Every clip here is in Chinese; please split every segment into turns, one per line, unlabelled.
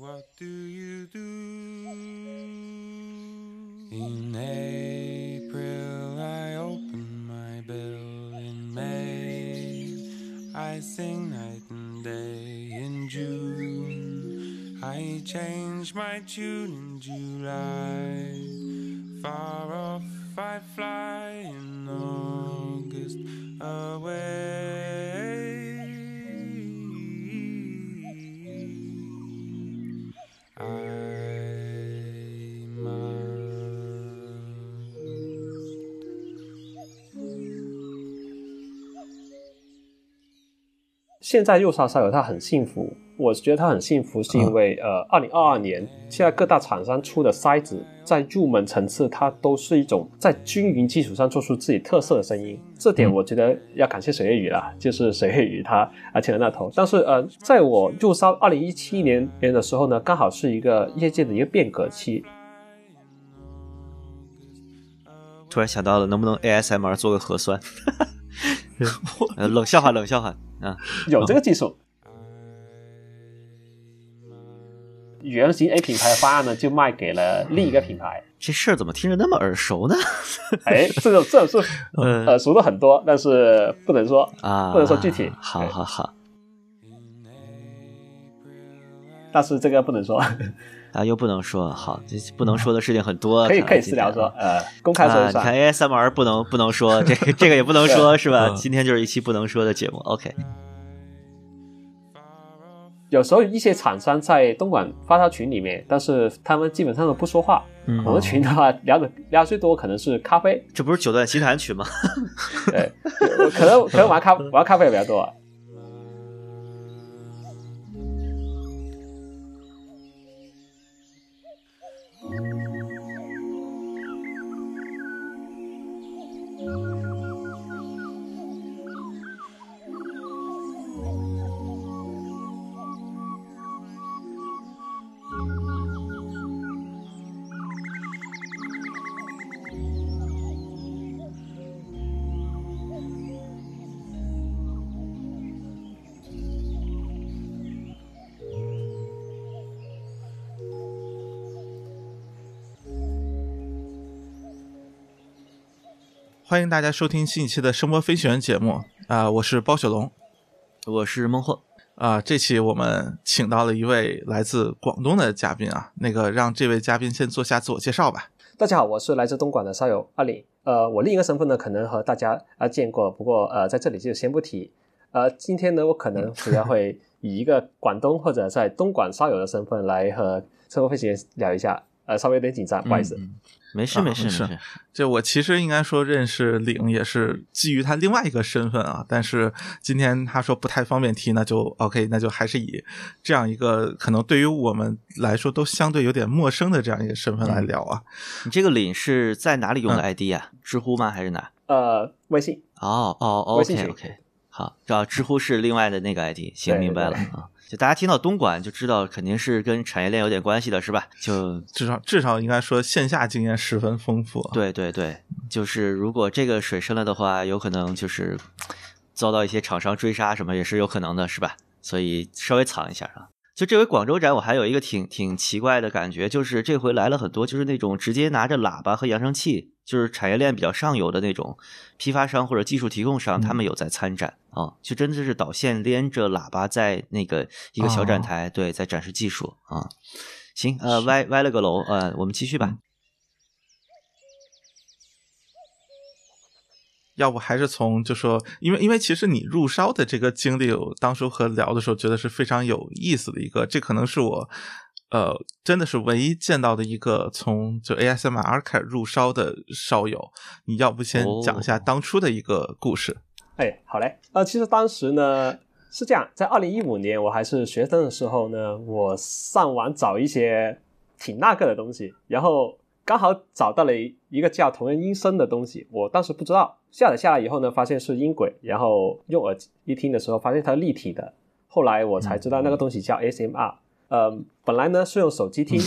What do you do? In April, I open my bill. In May, I sing night and day. In June, I change my tune. In July, far off, I fly. In
现在右上烧友他很幸福，我觉得他很幸福，是因为、呃，二零二二年现在各大厂商出的塞子，在入门层次，它都是一种在均匀基础上做出自己特色的声音，这点我觉得要感谢水月雨啦，就是水月雨他啊牵了那头。但是呃，在我入烧二零一七年年的时候呢，刚好是一个业界的一个变革期，
突然想到了，能不能 ASMR 做个核酸？呃冷笑话，冷笑话啊！
有这个技术。原型 A 品牌的方案呢，就卖给了另一个品牌。
这事儿怎么听着那么耳熟呢？
哎，这种这种是
嗯
耳熟的很多，但是不能说
啊，
不能说具体
好好好
但是这个不能说，
啊，又不能说好，这不能说的事情很多，
可以可以私聊说，呃，公开说
啊，
一下。
你看 ASMR 不能不能说，这个这个也不能 说，是吧？
嗯
今天就是一期不能说的节目。OK，
有时候一些厂商在东莞发烧群里面，但是他们基本上都不说话。
嗯
我们群的话聊的聊最多可能是咖啡，
这不是九段奇谈群吗？
对，可能可能玩咖玩咖啡也比较多。
欢迎大家收听新一期的声波飞行员节目啊、我是包雪龙
我是孟获，
啊、这期我们请到了一位来自广东的嘉宾啊，那个让这位嘉宾先做下自我介绍吧。
大家好，我是来自东莞的烧友阿里。呃，我另一个身份呢，可能和大家啊见过，不过呃，在这里就先不提。呃，今天呢，我可能主要会以一个广东或者在东莞烧友的身份来和车波飞行员聊一下。呃，稍微有点紧张，不好意思。
嗯没事
啊
没事
没事
事，
这我其实应该说认识领也是基于他另外一个身份啊，但是今天他说不太方便提，那就 OK，那就还是以这样一个可能对于我们来说都相对有点陌生的这样一个身份来聊啊。
你这个领是在哪里用的
嗯
ID 啊？知乎吗？还是哪？
呃，微信，
哦哦，OK OK，好，知道知乎是另外的那个 ID，行，明白了
对
啊。就大家听到东莞就知道肯定是跟产业链有点关系的，是吧？就
至少至少应该说线下经验十分丰富啊。
对对对，就是如果这个水深了的话，有可能就是遭到一些厂商追杀，什么也是有可能的，是吧？所以稍微藏一下啊。就这回广州展，我还有一个挺挺奇怪的感觉，就是这回来了很多，就是那种直接拿着喇叭和扬声器，就是产业链比较上游的那种批发商或者技术提供商，他们有在参展啊，就真的是导线连着喇叭在那个一个小展台，对，在展示技术啊。行，呃，歪歪了个楼，呃，我们继续吧。
要不还是从就说，因为因为其实你入烧的这个经历，我当初和聊的时候觉得是非常有意思的一个，这可能是我呃真的是唯一见到的一个从就 ASMR 开始入烧的烧友。你要不先讲一下
哦
当初的一个故事？
哎，好嘞。呃，其实当时呢是这样，在二零一五年我还是学生的时候呢，我上网找一些挺那个的东西，然后刚好找到了一一个叫同人音声的东西，我当时不知道，下载下来以后呢，发现是音轨，然后用耳机一听的时候，发现它是立体的，后来我才知道那个东西叫 ASMR。呃，本来呢是用手机听。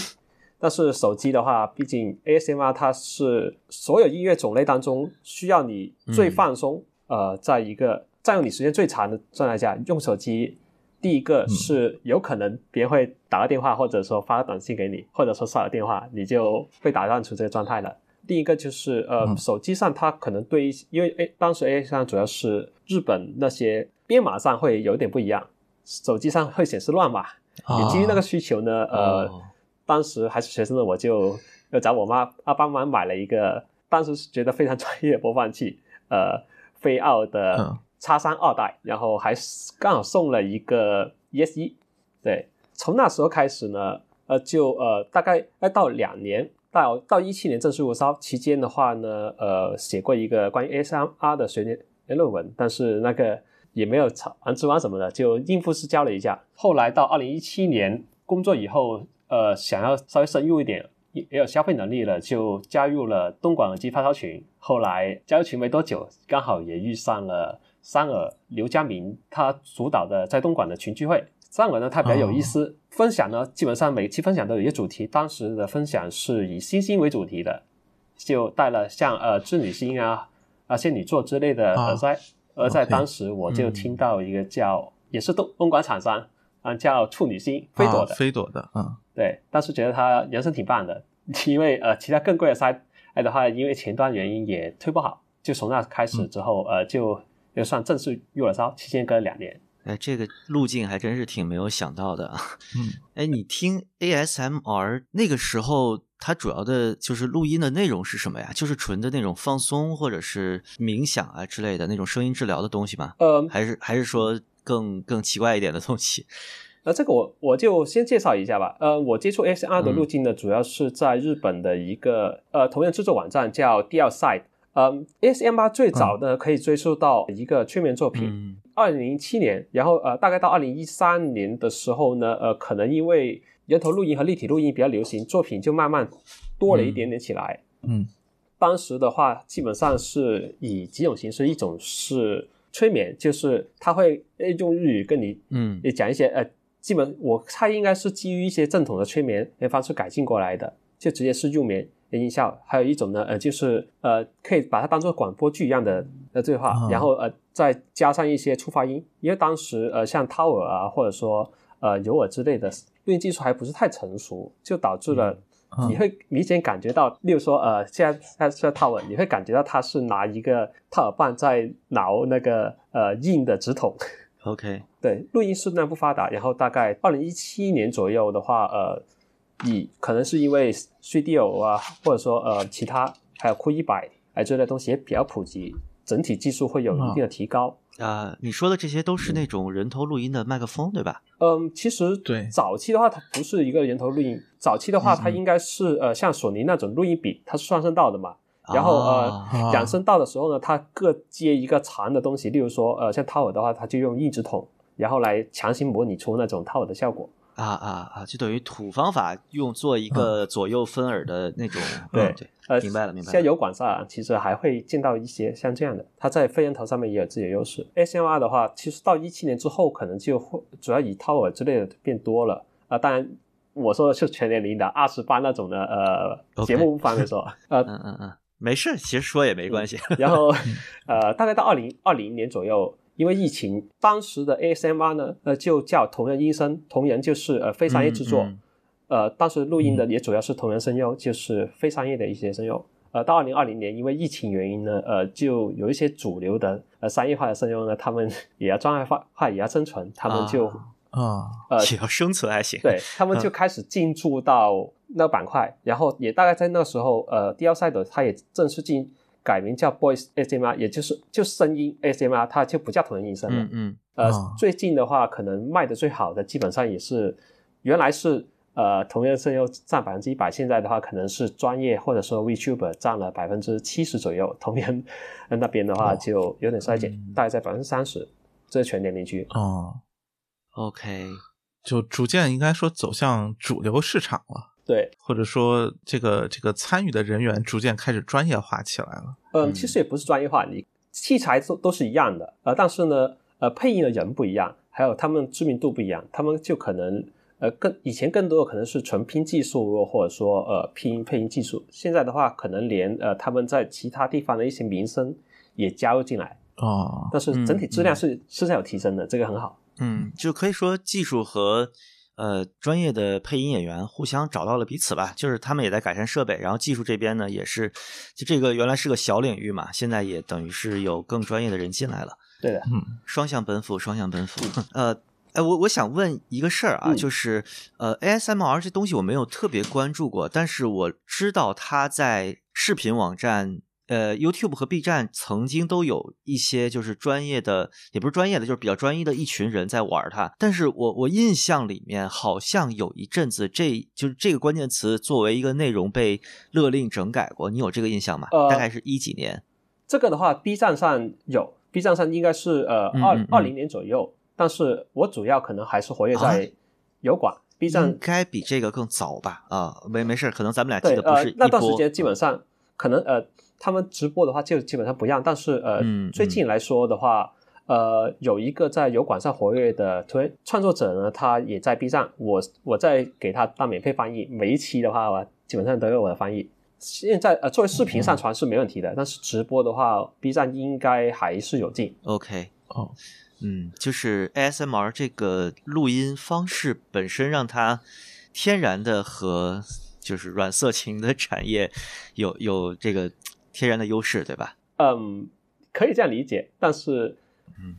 但是手机的话，毕竟 ASMR 它是所有音乐种类当中需要你最放松，呃，在一个占用你时间最长的状态下，用手机第一个是有可能别人会打个电话，或者说发个短信给你，或者说骚扰电话，你就被打断出这个状态了。第一个就是呃，
嗯
手机上它可能对因为 A 当时 A 上主要是日本那些编码上会有点不一样，手机上会显示乱码。也基于那个需求呢，呃，
哦。
当时还是学生的我就要找我妈啊帮忙买了一个，当时是觉得非常专业的播放器，呃，飞奥的
嗯。
叉三二代，然后还刚好送了一个 ES 一，对，从那时候开始呢，呃，就呃大概要到两年。到到一七年正式入烧期间的话呢，呃，写过一个关于 ASMR 的学年论文，但是那个也没有吵完吃完什么的，就应付式交了一下。后来到二零一七年工作以后，呃，想要稍微深入一点，也也有消费能力了，就加入了东莞耳机发烧群。后来加入群没多久，刚好也遇上了三耳刘家明他主导的在东莞的群聚会。三耳呢，他比较有意思，分享呢基本上每期分享都有一个主题，当时的分享是以星星为主题的，就带了像呃织女星啊、啊仙女座之类的耳塞。而在当时，我就
嗯。
听到一个叫、也是东东莞厂商啊，叫处女星飞朵的，
啊飞朵的，嗯。
对，当时觉得它人声挺棒的，因为呃其他更贵的塞哎的话，因为前端原因也推不好，就从那开始之后，呃就就算正式入了烧，期间隔了两年。
哎，这个路径还真是挺没有想到的啊。
嗯，
哎，你听 ASMR 那个时候，它主要的就是录音的内容是什么呀？就是纯的那种放松或者是冥想啊之类的那种声音治疗的东西吗？
呃，
还是还是说更更奇怪一点的东西？
那这个我我就先介绍一下吧。呃，我接触 ASMR 的路径呢，主要是在日本的一个呃同样制作网站叫 DL Side。嗯，ASMR 最早的可以追溯到一个催眠作品，
嗯
二零零七年，然后呃，大概到二零一三年的时候呢，呃，可能因为人头录音和立体录音比较流行，作品就慢慢多了一点点起来。
嗯。
当时的话，基本上是以几种形式，一种是催眠，就是他会呃用日语跟你
嗯。
也讲一些呃，基本我猜应该是基于一些正统的催眠的方式改进过来的，就直接是入眠的音效。还有一种呢，呃，就是呃，可以把它当做广播剧一样的的对话，
啊。
然后呃再加上一些触发音，因为当时呃像掏耳啊，或者说呃有耳之类的录音技术还不是太成熟，就导致了。
嗯
你会明显感觉到，例如说，呃，现在在在套耳，你会感觉到他是拿一个套耳棒在挠那个呃硬的直筒
，，OK，
对，录音室那不发达，然后大概二零一七年左右的话，呃，以可能是因为 Studio 啊，或者说呃其他还有酷一百哎这类东西也比较普及，整体技术会有一定的提高。
啊、你说的这些都是那种人头录音的麦克风，对吧？
嗯，其实
对
早期的话，它不是一个人头录音，早期的话，它应该是呃像索尼那种录音笔，它是双声道的嘛。然后
啊
呃，两声道的时候呢，它各接一个长的东西，例如说呃像掏耳的话，它就用硬纸筒，然后来强行模拟出那种掏耳的效果。
啊啊啊！就等于土方法用做一个左右分耳的那种，
对
嗯对，
呃，
明白了明白了
现在油管上其实还会见到一些像这样的，它在飞人头上面也有自己的优势。ASMR 的话，其实到一七年之后，可能就会主要以掏耳之类的变多了啊、当然，我说的是全年龄的二十八那种的，呃节目不方便说。呃，
嗯嗯嗯，没事，其实说也没关系。
然后 呃，大概到二零二零年左右，因为疫情，当时的 ASMR 呢，呃，就叫同人医生，同人就是呃非商业制作。
嗯嗯
呃，当时录音的也主要是同人声优，就是非商业的一些声优。呃，到二零二零年，因为疫情原因呢，呃，就有一些主流的呃商业化的声优呢，他们也要专业化，化也要生存，他们就、
啊
啊
呃
也要生存还行。
对他们 就开始进驻到那个板块，然后也大概在那时候，呃，D L Side 它也正式进改名叫 Voice ASMR，也就是就声音 ASMR，它就不叫同人音声了。
嗯嗯。
呃，
哦
最近的话，可能卖的最好的基本上也是原来是呃同人声优占百分之一百，现在的话可能是专业或者说 VTuber 占了百分之七十左右，同人呃那边的话
哦。
就有点衰减，
嗯。
大概在百分之三十，这是全年龄区。
哦
，，OK，
就逐渐应该说走向主流市场了，
对，
或者说这个这个参与的人员逐渐开始专业化起来了。
嗯，
嗯。
其实也不是专业化，你器材都都是一样的，呃，但是呢，呃，配音的人不一样，还有他们知名度不一样，他们就可能呃更以前更多的可能是纯拼技术，或者说呃拼配音技术，现在的话可能连呃他们在其他地方的一些名声也加入进来，
哦，
但是整体质量是、是在有提升的，这个很好。
嗯，就可以说技术和呃专业的配音演员互相找到了彼此吧，就是他们也在改善设备，然后技术这边呢也是，就这个原来是个小领域嘛，现在也等于是有更专业的人进来了，
对的，
嗯
双向奔赴，双向奔赴。呃，哎，我我想问一个事儿啊，
嗯
就是呃，ASMR 这东西我没有特别关注过，但是我知道它在视频网站。呃，YouTube 和 B 站曾经都有一些就是专业的，也不是专业的，就是比较专一的一群人在玩它。但是我我印象里面好像有一阵子这，就是这个关键词作为一个内容被勒令整改过，你有这个印象吗？
呃
大概是一几年？
这个的话，B 站上有，B 站上应该是呃二二零年左右，但是我主要可能还是活跃
啊
在油管、B 站
应该比这个更早吧？啊，没没事，可能咱们俩记得不是一，
呃那段时。间基本上可能呃，他们直播的话就基本上不一样，但是呃，
嗯
最近来说的话，呃，有一个在油管上活跃的推创作者呢，他也在 B 站，我我在给他当免费翻译，每一期的话，我基本上都有我的翻译。现在呃，作为视频上传是没问题的，但是直播的话，B 站应该还是有进。
OK，
哦，
嗯，就是 ASMR 这个录音方式本身让它天然的和就是软色情的产业有有这个天然的优势，对吧？
嗯，可以这样理解，但是嗯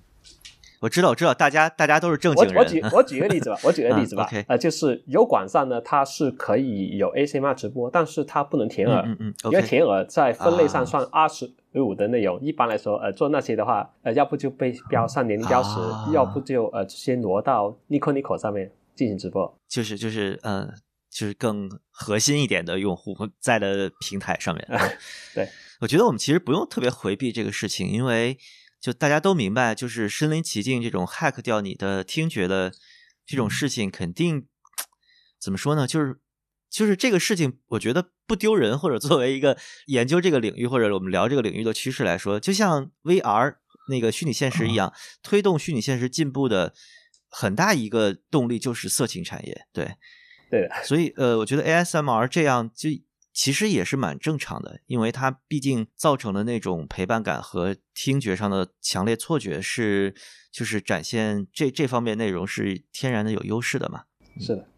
我知道，我知道，大家大家都是正经人，
我举我举个例子吧，我举个 例子吧，呃，就是油管上呢，它是可以有 ACMR 直播，但是它不能填耳，
嗯嗯嗯
因为填耳在分类
啊
上算二十五的内容，一般来说，呃，做那些的话，呃，要不就被标上年龄标识，
啊
要不就呃直接挪到 Nico Nico 上面进行直播。
就是就是嗯、呃就是更核心一点的用户在的平台上面。
对，
我觉得我们其实不用特别回避这个事情，因为就大家都明白，就是身临其境这种 hack 掉你的听觉的这种事情，肯定怎么说呢？就是就是这个事情，我觉得不丢人，或者作为一个研究这个领域或者我们聊这个领域的趋势来说，就像 VR 那个虚拟现实一样，推动虚拟现实进步的很大一个动力就是色情产业，对。
对的，
所以呃，我觉得 ASMR 这样就其实也是蛮正常的，因为它毕竟造成的那种陪伴感和听觉上的强烈错觉是，就是展现这这方面内容是天然的有优势的嘛。
是的，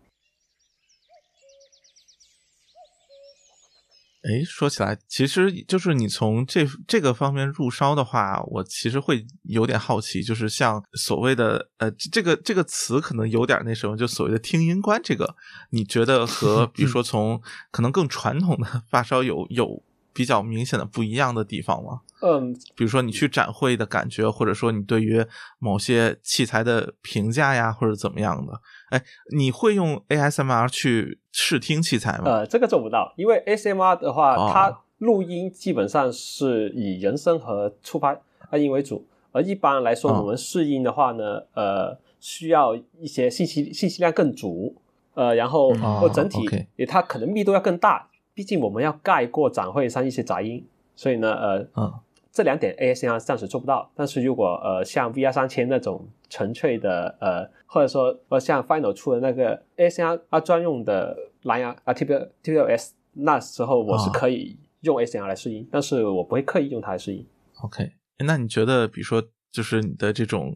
哎，说起来，其实就是你从这这个方面入烧的话，我其实会有点好奇，就是像所谓的呃，这个这个词可能有点那什么，就所谓的听音观，这个你觉得和 比如说从可能更传统的 发烧有有比较明显的不一样的地方吗？
嗯，
比如说你去展会的感觉，或者说你对于某些器材的评价呀，或者怎么样的？哎，你会用 ASMR 去试听器材吗？
呃，这个做不到，因为 ASMR 的话，
哦。
它录音基本上是以人声和触发音为主，而一般来说，
哦
我们试音的话呢，呃，需要一些信息信息量更足，呃，然后或整体它可能密度要更大，毕竟我们要盖过展会上一些杂音，所以呢，呃，
嗯
这两点 ASMR 暂时做不到，但是如果呃像 VR 三千那种纯粹的呃，或者说呃像 Final 出的那个 ASMR 专用的蓝牙啊 T P T P S，那时候我是
哦
可以用 ASMR 来试音，但是我不会刻意用它来试音。
OK，那你觉得，比如说，就是你的这种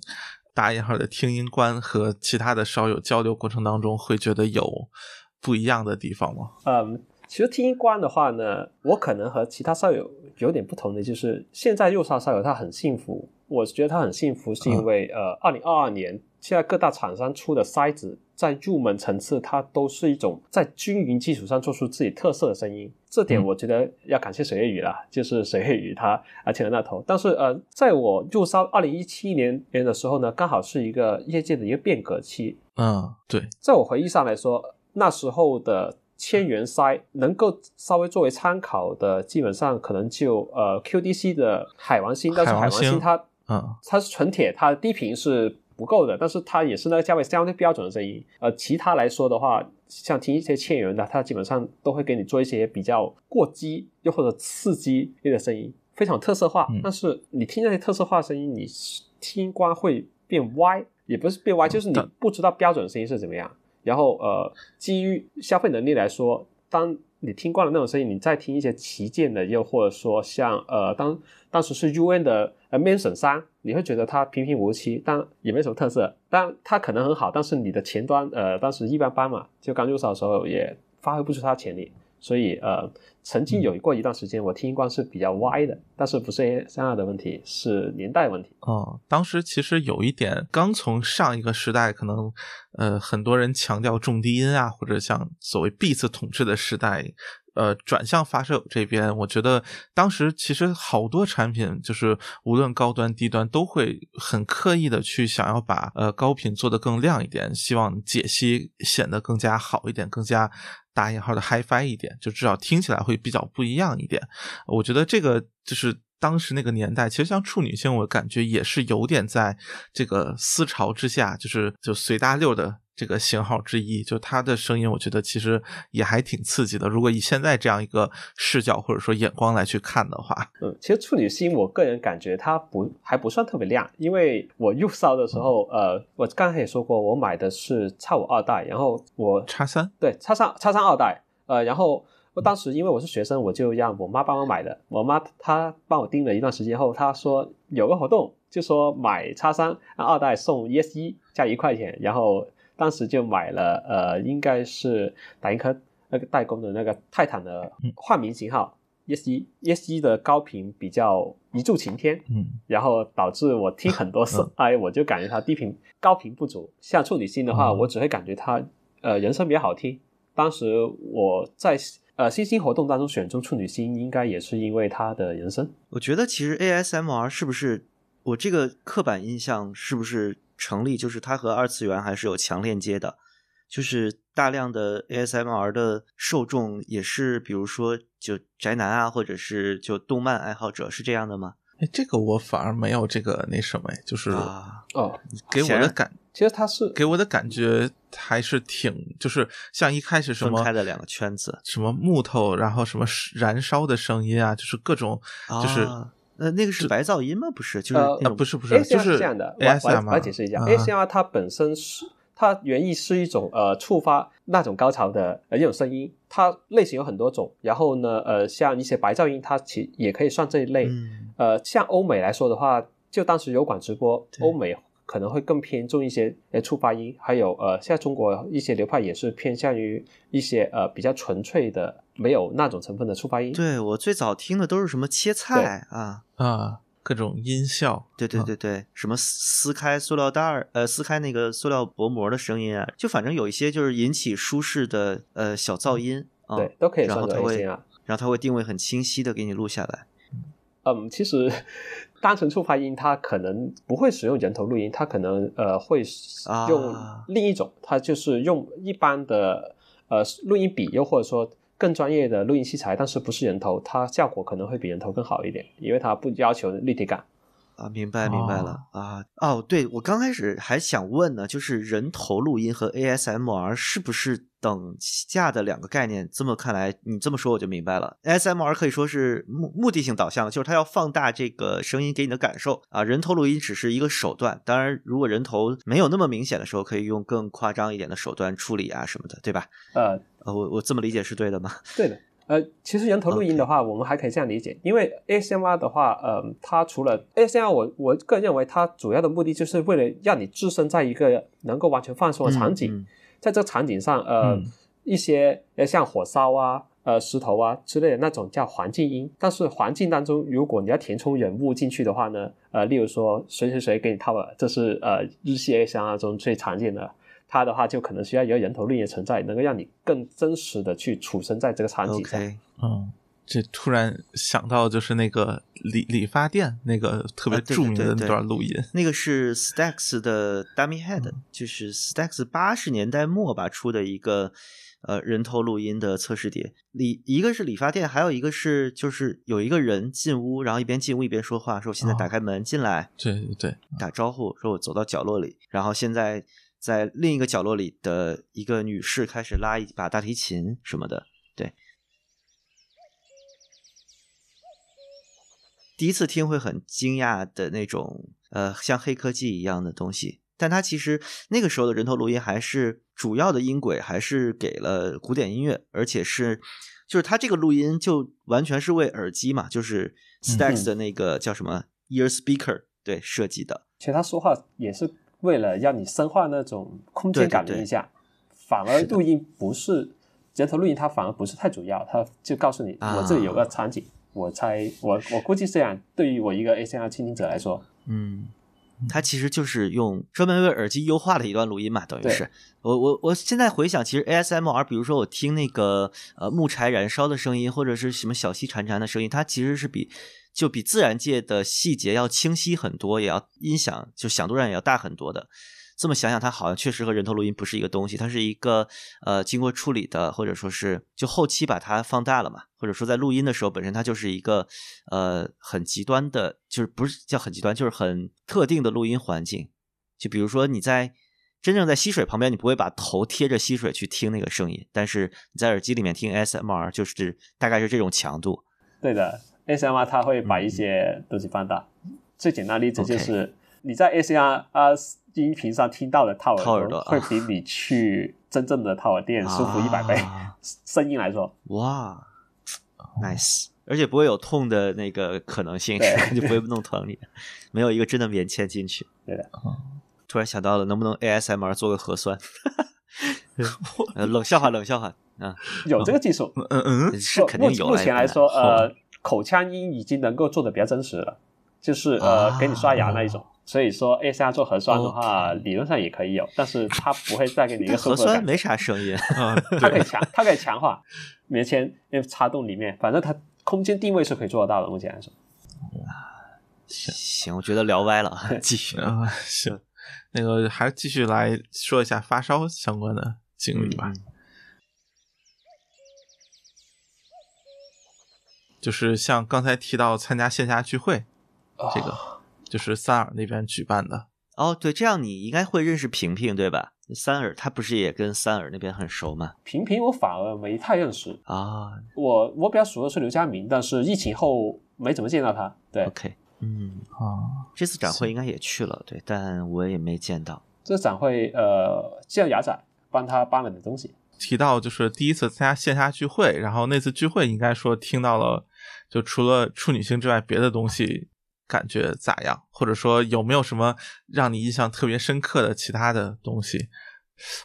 打引号的听音观和其他的烧友交流过程当中，会觉得有不一样的地方吗？
嗯，其实听音观的话呢，我可能和其他校友有点不同的，就是现在右烧校友他很幸福，我觉得他很幸福是因为、呃，二零二二年现在各大厂商出的筛子，在入门层次它都是一种在均匀基础上做出自己特色的声音，这点
嗯。
我觉得要感谢水月雨啦，就是水月雨他啊牵了那头。但是呃，在我入烧二零一七年年的时候呢，刚好是一个业界的一个变革期，
嗯，对，
在我回忆上来说，那时候的千元塞能够稍微作为参考的，基本上可能就呃 QDC 的海王星，但是海
海王星
它
嗯
它是纯铁，它的低频是不够的，但是它也是那个价位相对标准的声音。呃，其他来说的话，像听一些千元的，它基本上都会给你做一些比较过激又或者刺激类的声音，非常特色化。
嗯
但是你听那些特色化声音，你听光会变歪，也不是变歪，就是你不知道标准声音是怎么样。然后呃，基于消费能力来说，当你听惯了那种声音，你再听一些旗舰的，又或者说像呃当当时是 UN 的呃 Mansion 三，你会觉得它平平无奇，但也没什么特色。但它可能很好，但是你的前端呃当时一般般嘛，就刚入手的时候也发挥不出它的潜力。所以呃，曾经有过一段时间，我听音光是比较歪的，但是不是 ASMR 的问题，是年代问题。
哦，当时其实有一点，刚从上一个时代，可能呃很多人强调重低音啊，或者像所谓 Beats 统治的时代。呃，转向发射这边，我觉得当时其实好多产品，就是无论高端低端，都会很刻意的去想要把呃高频做得更亮一点，希望解析显得更加好一点，更加打引号的 HiFi 一点，就至少听起来会比较不一样一点。我觉得这个就是当时那个年代，其实像处女性，我感觉也是有点在这个思潮之下，就是就随大溜的。这个型号之一，就它的声音，我觉得其实也还挺刺激的。如果以现在这样一个视角或者说眼光来去看的话，
嗯，其实处女星，我个人感觉它不还不算特别亮，因为我入烧的时候，呃，我刚才也说过，我买的是叉五二代，然后我
叉三，
对，叉三叉三二代，呃，然后我当时因为我是学生，我就让我妈帮我买的，我妈她帮我盯了一段时间后，她说有个活动，就说买叉三二代送 ES 一加一块钱，然后。当时就买了，呃，应该是打印科那个代工的那个泰坦的换名型号，ES 一，ES 一的高频比较一柱擎天，
嗯，
然后导致我听很多次，哎，我就感觉它低频高频不足。像处女星的话，我只会感觉它，呃，人声比较好听。当时我在呃新星活动当中选中处女星，应该也是因为它的人声。
我觉得其实 ASMR 是不是我这个刻板印象是不是？成立就是它和二次元还是有强链接的，就是大量的 ASMR 的受众也是，比如说就宅男啊，或者是就动漫爱好者，是这样的吗？
哎，这个我反而没有这个那什么，就是
哦，
给我的感，
其实他是
给我的感觉还是挺，就是像一开始什么
分开的两个圈子，
什么木头，然后什么燃烧的声音啊，就是各种，就是。
呃，那个是白噪音吗？不是，就是
呃，不是不是，就是
这样的。我我来解释一下，ASMR 它本身是它原意是一种呃触发那种高潮的呃一种声音，它类型有很多种。然后呢，呃，像一些白噪音，它其也可以算这一类。呃，像欧美来说的话，就当时油管直播，欧美。可能会更偏重一些呃触发音，还有呃，现在中国一些流派也是偏向于一些呃比较纯粹的，没有那种成分的触发音。
对我最早听的都是什么切菜
啊啊，各种音效。
对对对对，什么撕开塑料袋儿，呃，撕开那个塑料薄膜的声音啊，就反正有一些就是引起舒适的呃小噪音，
对，都可以。
然后它会，然后它会定位很清晰的给你录下来。
嗯，其实。单纯触发音，它可能不会使用人头录音，它可能呃会用另一种，它就是用一般的呃录音笔，又或者说更专业的录音器材，但是不是人头，它效果可能会比人头更好一点，因为它不要求立体感。
啊，明白明白了啊！哦，对我刚开始还想问呢，就是人头录音和 ASMR 是不是等价的两个概念？这么看来，你这么说我就明白了。ASMR 可以说是目目的性导向，就是它要放大这个声音给你的感受啊。人头录音只是一个手段，当然如果人头没有那么明显的时候，可以用更夸张一点的手段处理啊什么的，对吧？
呃，
我我这么理解是对的吗？
对的。呃，其实人头录音的话，我们还可以这样理解，因为 ASMR 的话，呃，它除了 ASMR，我我个人认为它主要的目的就是为了让你置身在一个能够完全放松的场景，在这个场景上，呃，一些呃像火烧啊、呃石头啊之类的那种叫环境音，但是环境当中，如果你要填充人物进去的话呢，呃，例如说谁谁谁给你套了，这是呃日系 ASMR 中最常见的。它的话就可能需要一个人头录音的存在，能够让你更真实的去处身在这个场景上。
嗯，这突然想到就是那个理理发店那个特别著名的那段录音，
那个是 Stax 的 Dummy Head，就是 Stax 八十年代末吧出的一个呃人头录音的测试碟。理一个是理发店，还有一个是就是有一个人进屋，然后一边进屋一边说话，说我现在打开门进来，
对对对，
打招呼，说我走到角落里，然后现在。在另一个角落里的一个女士开始拉一把大提琴什么的，对。第一次听会很惊讶的那种，呃，像黑科技一样的东西。但它其实那个时候的人头录音还是主要的音轨还是给了古典音乐，而且是就是它这个录音就完全是为耳机嘛，就是 Stax 的那个叫什么 Ear Speaker 对设计的。
其实他说话也是为了让你深化那种空间感的印象，反而录音不是人头录音，它反而不是太主要，它就告诉你
啊。
我这里有个场景，我猜我我估计这样。对于我一个 ACR 倾听者来说，
嗯，它其实就是用专门为耳机优化的一段录音嘛，等于是。我我我现在回想，其实 ASMR，比如说我听那个呃木柴燃烧的声音，或者是什么小溪潺潺的声音，它其实是比就比自然界的细节要清晰很多，也要音响就响度上也要大很多的。这么想想，它好像确实和人头录音不是一个东西，它是一个呃经过处理的，或者说是就后期把它放大了嘛，或者说在录音的时候本身它就是一个呃很极端的，就是不是叫很极端，就是很特定的录音环境。就比如说你在真正在溪水旁边，你不会把头贴着溪水去听那个声音，但是你在耳机里面听 SMR 就是大概是这种强度。
对的，ACR 它会把一些东西放大。最简单的例子就是你在啊音频上听到的套
套耳朵啊。
会比你去真正的套耳店舒服一百倍。
啊
声音来说，
哇，nice，而且不会有痛的那个可能性，
对。
就不会弄疼你，没有一个真的棉签进去。
对的，
突然想到了，能不能 ASMR 做个核酸？呃，冷笑话，冷笑话，啊，
有这个技术。
嗯嗯，
是肯定有
目前来说，呃，口腔音已经能够做的比较真实了，就是呃
啊
给你刷牙那一种。所以说 ACR 做核酸的话，理论上也可以有，但是它不会带给你一个舒
核。酸没啥声音，
它可以强，它可以强化棉签那插洞里面，反正它空间定位是可以做得到的。目前来说，
行，我觉得聊歪了，继续。
啊，行，那个还是继续来说一下发烧相关的经历吧。
嗯
就是像刚才提到参加线下聚会，这个
啊
就是三尔那边举办的。
哦，对，这样你应该会认识平平对吧？三耳他不是也跟三耳那边很熟吗？
平平我反而没太认识，
啊
我我比较熟的是刘佳明，但是疫情后没怎么见到他。对
，，OK，嗯，
啊，
这次展会应该也去了，对，但我也没见到。
这展会呃，叫雅仔帮他搬了点东西。
提到就是第一次参加线下聚会，然后那次聚会应该说听到了，就除了处女星之外，别的东西感觉咋样？或者说有没有什么让你印象特别深刻的其他的东西？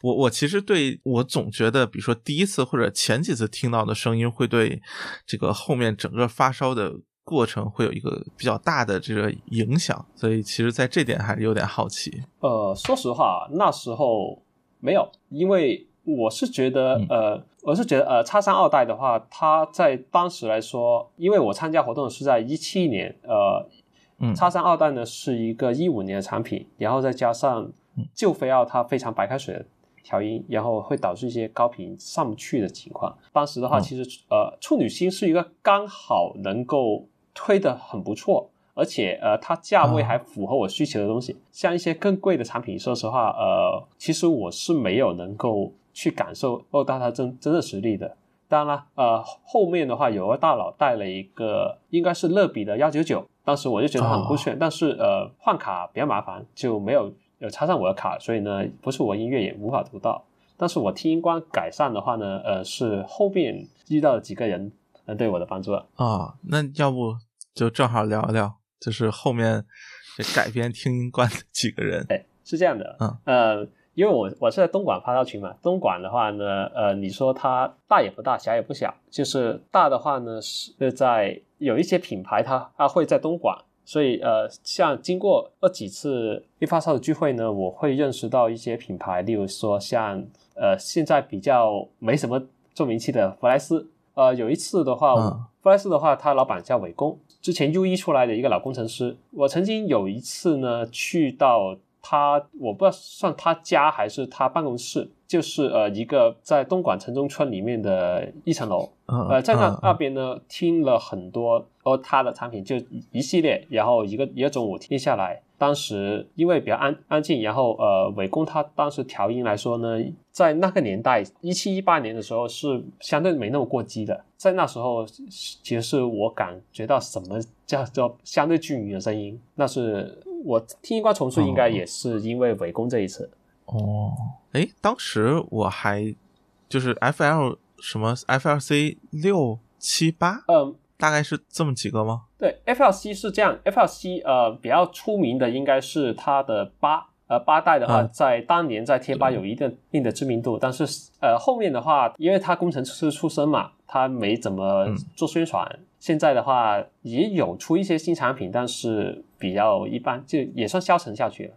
我我其实对我总觉得，比如说第一次或者前几次听到的声音，会对这个后面整个发烧的过程会有一个比较大的这个影响，所以其实在这点还是有点好奇。
呃，说实话，那时候没有，因为我是觉得，
嗯
呃，我是觉得，呃，叉三二代的话，它在当时来说，因为我参加活动是在一七年，呃，
嗯
叉三二代呢是一个一五年的产品，然后再加上
嗯
旧飞奥它非常白开水的调音，然后会导致一些高频上不去的情况。当时的话，
嗯
其实呃，处女星是一个刚好能够推的很不错。而且呃，它价位
哦
还符合我需求的东西，像一些更贵的产品，说实话，呃，其实我是没有能够去感受到他真真的实力的。当然了，呃，后面的话有个大佬带了一个应该是乐比的幺九九，当时我就觉得很酷炫，但是呃换卡比较麻烦，就没有有插上我的卡，所以呢不是我音乐也无法读到。但是我听音观改善的话呢，呃是后面遇到了几个人呃对我的帮助了。
啊，那要不就正好聊一聊，就是后面这改编听音观的几个人。
哎，是这样的，
嗯，
呃，因为我我是在东莞发烧群嘛，东莞的话呢，呃，你说它大也不大，小也不小，就是大的话呢是在有一些品牌它它会在东莞，所以呃，像经过那几次一发烧的聚会呢，我会认识到一些品牌，例如说像呃现在比较没什么做名气的弗莱斯，呃，有一次的话，
嗯
弗莱斯的话，他老板叫伟工，之前 U 一出来的一个老工程师。我曾经有一次呢，去到他，我不知道算他家还是他办公室，就是呃一个在东莞城中村里面的一层楼。
嗯，
呃，在那
嗯。
那边呢，听了很多哦他的产品，就一一系列，然后一个一个中午听下来，当时因为比较安安静，然后呃，伟工他当时调音来说呢，在那个年代一七一八年的时候是相对没那么过激的，在那时候其实是我感觉到什么叫做相对均匀的声音，那是我听一挂重塑应该也是因为围攻这一次。
哦，哎，当时我还就是 FL 什么 FLC 六七八，
嗯，
大概是这么几个吗？
对，FLC 是这样，FLC 呃比较出名的应该是它的八。呃，八代的话，
嗯
在当年在贴吧有一定一定的知名度，但是呃后面的话，因为他工程师出身嘛，他没怎么
嗯
做宣传。现在的话也有出一些新产品，但是比较一般，就也算消沉下去了。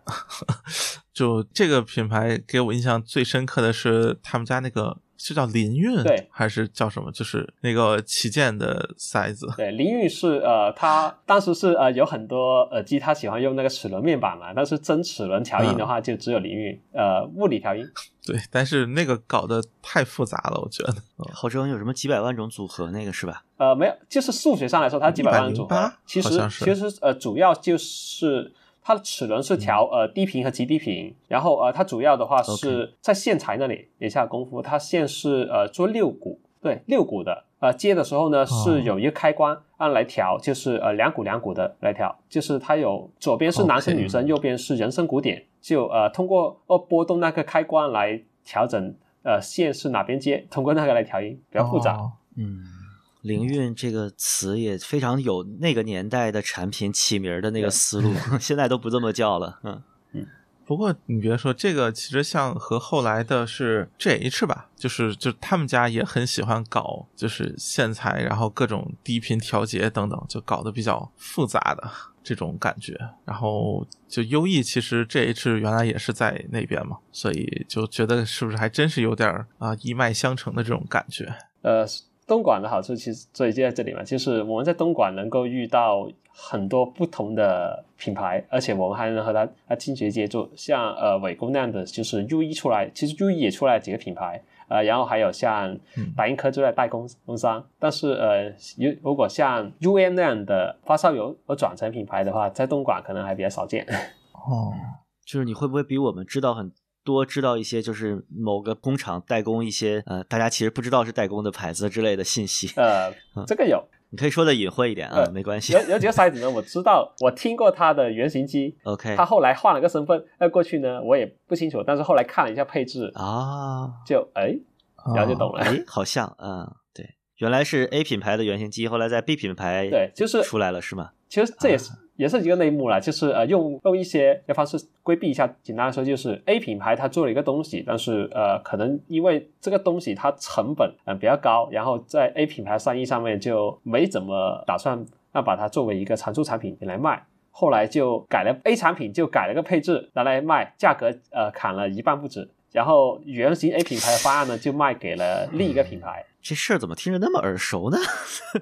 就这个品牌给我印象最深刻的是他们家那个是叫林运，
对
还是叫什么？就是那个旗舰的塞子。
对，林韵是呃，他当时是呃有很多耳机，他喜欢用那个齿轮面板嘛，但是真齿轮调音的话，就只有林韵，呃，物理调音。
对，但是那个搞得太复杂了，我觉得。
号称有什么几百万种组合，那个是吧？
呃，没有，就是数学上来说，它几百万组合其实其实呃，主要就是它的齿轮是调呃低频和极低频，然后呃，它主要的话是在线材那里也下功夫，它线是呃做六股，对六股的，呃接的时候呢是有一个开关按来调，就是呃两股两股的来调，就是它有左边是男生女生，右边是人声鼓点，就呃通过呃拨动那个开关来调整呃线是哪边接，通过那个来调音，比较复杂。
哦
嗯，灵韵这个词也非常有那个年代的产品起名儿的那个思路，现在都不这么叫了。嗯嗯，
不过你别说，这个其实像和后来的是 GH 吧，就是就他们家也很喜欢搞，就是线材，然后各种低频调节等等，就搞得比较复杂的这种感觉。然后就优异，其实 GH 原来也是在那边嘛，所以就觉得是不是还真是有点儿啊一脉相承的这种感觉。
呃，东莞的好处其实所以就在这里嘛，就是我们在东莞能够遇到很多不同的品牌，而且我们还能和它啊近距离接触，像呃伟工那样的，就是 U 一出来，其实 U 一也出来几个品牌。呃，然后还有像
嗯
打印科之类的代工工商，但是呃，如如果像 U N 那样的发烧友和转成品牌的话，在东莞可能还比较少见。
哦，
就是你会不会比我们知道很多，知道一些就是某个工厂代工一些呃大家其实不知道是代工的牌子之类的信息？
呃，这个有
你可以说的隐晦一点啊，
呃
没关系
有。有几个 骰子呢，我知道，我听过他的原型机
，OK
他后来换了个身份，那过去呢我也不清楚，但是后来看了一下配置，
啊，
就哎，然后就懂了。
哎，好像嗯，对，原来是 A 品牌的原型机，后来在 B 品牌
对就是
出来了是吗？
其实这也是、也是一个内幕啦，就是呃用用一些方式规避一下。简单来说，就是 A 品牌它做了一个东西，但是呃可能因为这个东西它成本嗯、比较高，然后在 A 品牌生意上面就没怎么打算要把它作为一个常驻产品来卖。后来就改了 A 产品，就改了个配置拿来卖，价格呃砍了一半不止。然后原型 A 品牌的方案呢，就卖给了另一个品牌。
这事儿怎么听着那么耳熟呢？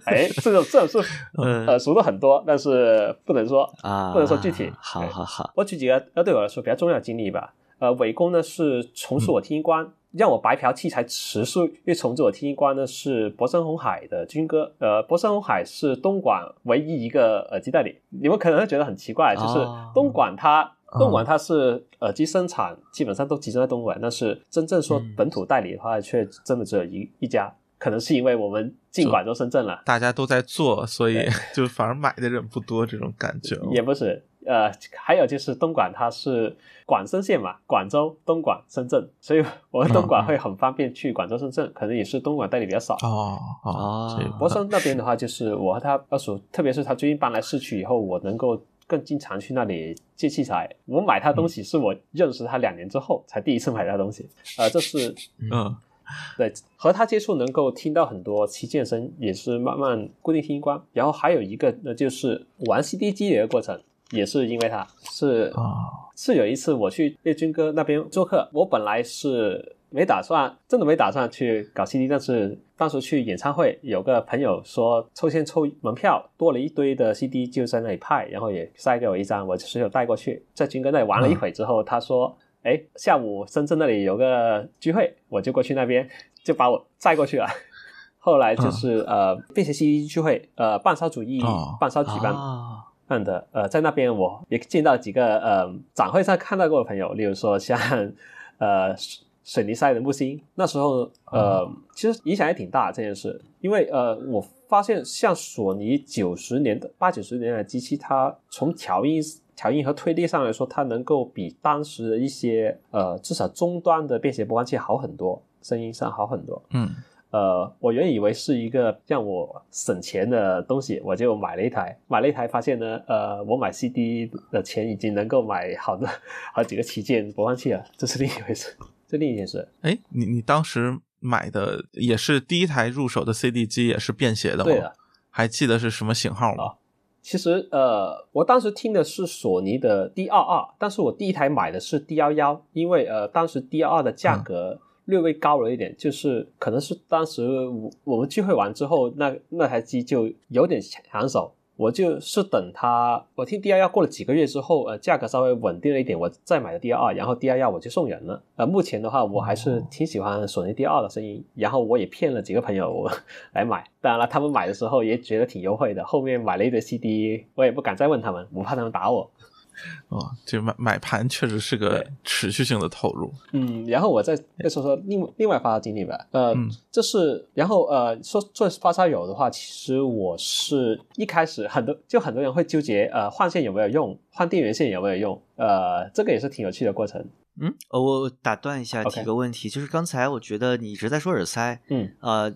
哎，这种这种是
嗯
耳熟的很多，但是不能说。
啊，
不能说具体
好好好，
我举几个呃对我来说比较重要的经历吧。呃，伟工呢是重塑我听音观，让我白嫖器材持续又重置我听音观呢是博森红海的军歌。呃，博森红海是东莞唯一一个耳机代理。你们可能会觉得很奇怪，就是
哦
东莞它。
哦
东莞它是耳机生产基本上都集中在东莞，但是真正说
嗯
本土代理的话，却真的只有一一家。可能是因为我们进广州、深圳了，
大家都在做，所以 就反而买的人不多，这种感觉。
也不是，呃，还有就是东莞它是广深线嘛，广州、东莞、深圳，所以我们东莞会很方便去广州、深圳，可能也是东莞代理比较少。
哦哦
哦，
这
博森那边的话，就是我和他二叔，特别是他最近搬来市区以后，我能够更经常去那里借器材。我买他东西是我认识他两年之后才第一次买他东西，呃，这是
嗯。
对，和他接触能够听到很多旗舰声，也是慢慢固定听音观。然后还有一个那，就是玩 CD 机的一个过程，也是因为他。是
啊
是有一次我去叶军哥那边做客，我本来是没打算，真的没打算去搞 CD，但是当时去演唱会，有个朋友说抽签抽门票，多了一堆的 CD 就在那里派，然后也塞给我一张，我就随手带过去，在军哥那里玩了一会之后，他说。哎，下午深圳那里有个聚会，我就过去那边，就把我载过去了。后来就是、呃，便携 CD 聚会，呃，半烧主义
哦
半烧举办
啊，
办的，呃，在那边我也见到几个呃展会上看到过的朋友，例如说像呃水水泥塞的木星，那时候呃、其实影响也挺大这件事，因为呃我发现像索尼九十年的八九十年代的机器，它从调音调音和推力上来说，它能够比当时的一些呃至少终端的便携播放器好很多，声音上好很多。
嗯。
呃，我原以为是一个让我省钱的东西，我就买了一台，买了一台，发现呢，呃，我买 CD 的钱已经能够买好的好几个旗舰播放器了，这是另一回事，这另一件事。
哎，你你当时买的也是第一台入手的 CD 机，也是便携的吗？
对的，
还记得是什么型号吗？
其实呃，我当时听的是索尼的 D 二二，但是我第一台买的是 D 幺幺，因为呃，当时 D 二二的价格略微高了一点，就是可能是当时我我们聚会完之后，那那台机就有点抢手。我就是等它，我听 D 二幺过了几个月之后，呃，价格稍微稳定了一点，我再买的 D 二二，然后 D 二幺我就送人了。呃，目前的话，我还是挺喜欢索尼 D 二的声音，然后我也骗了几个朋友 来买，当然了，他们买的时候也觉得挺优惠的。后面买了一堆 CD，我也不敢再问他们，我怕他们打我。
哦，这买买盘确实是个持续性的投入。
嗯，然后我再再说说另另外发烧经历吧。呃，
嗯
这是然后呃说做发烧友的话，其实我是一开始很多就很多人会纠结呃换线有没有用，换电源线有没有用，呃，这个也是挺有趣的过程。
嗯，呃我打断一下提个问题，就是刚才我觉得你一直在说耳塞，
嗯，
呃，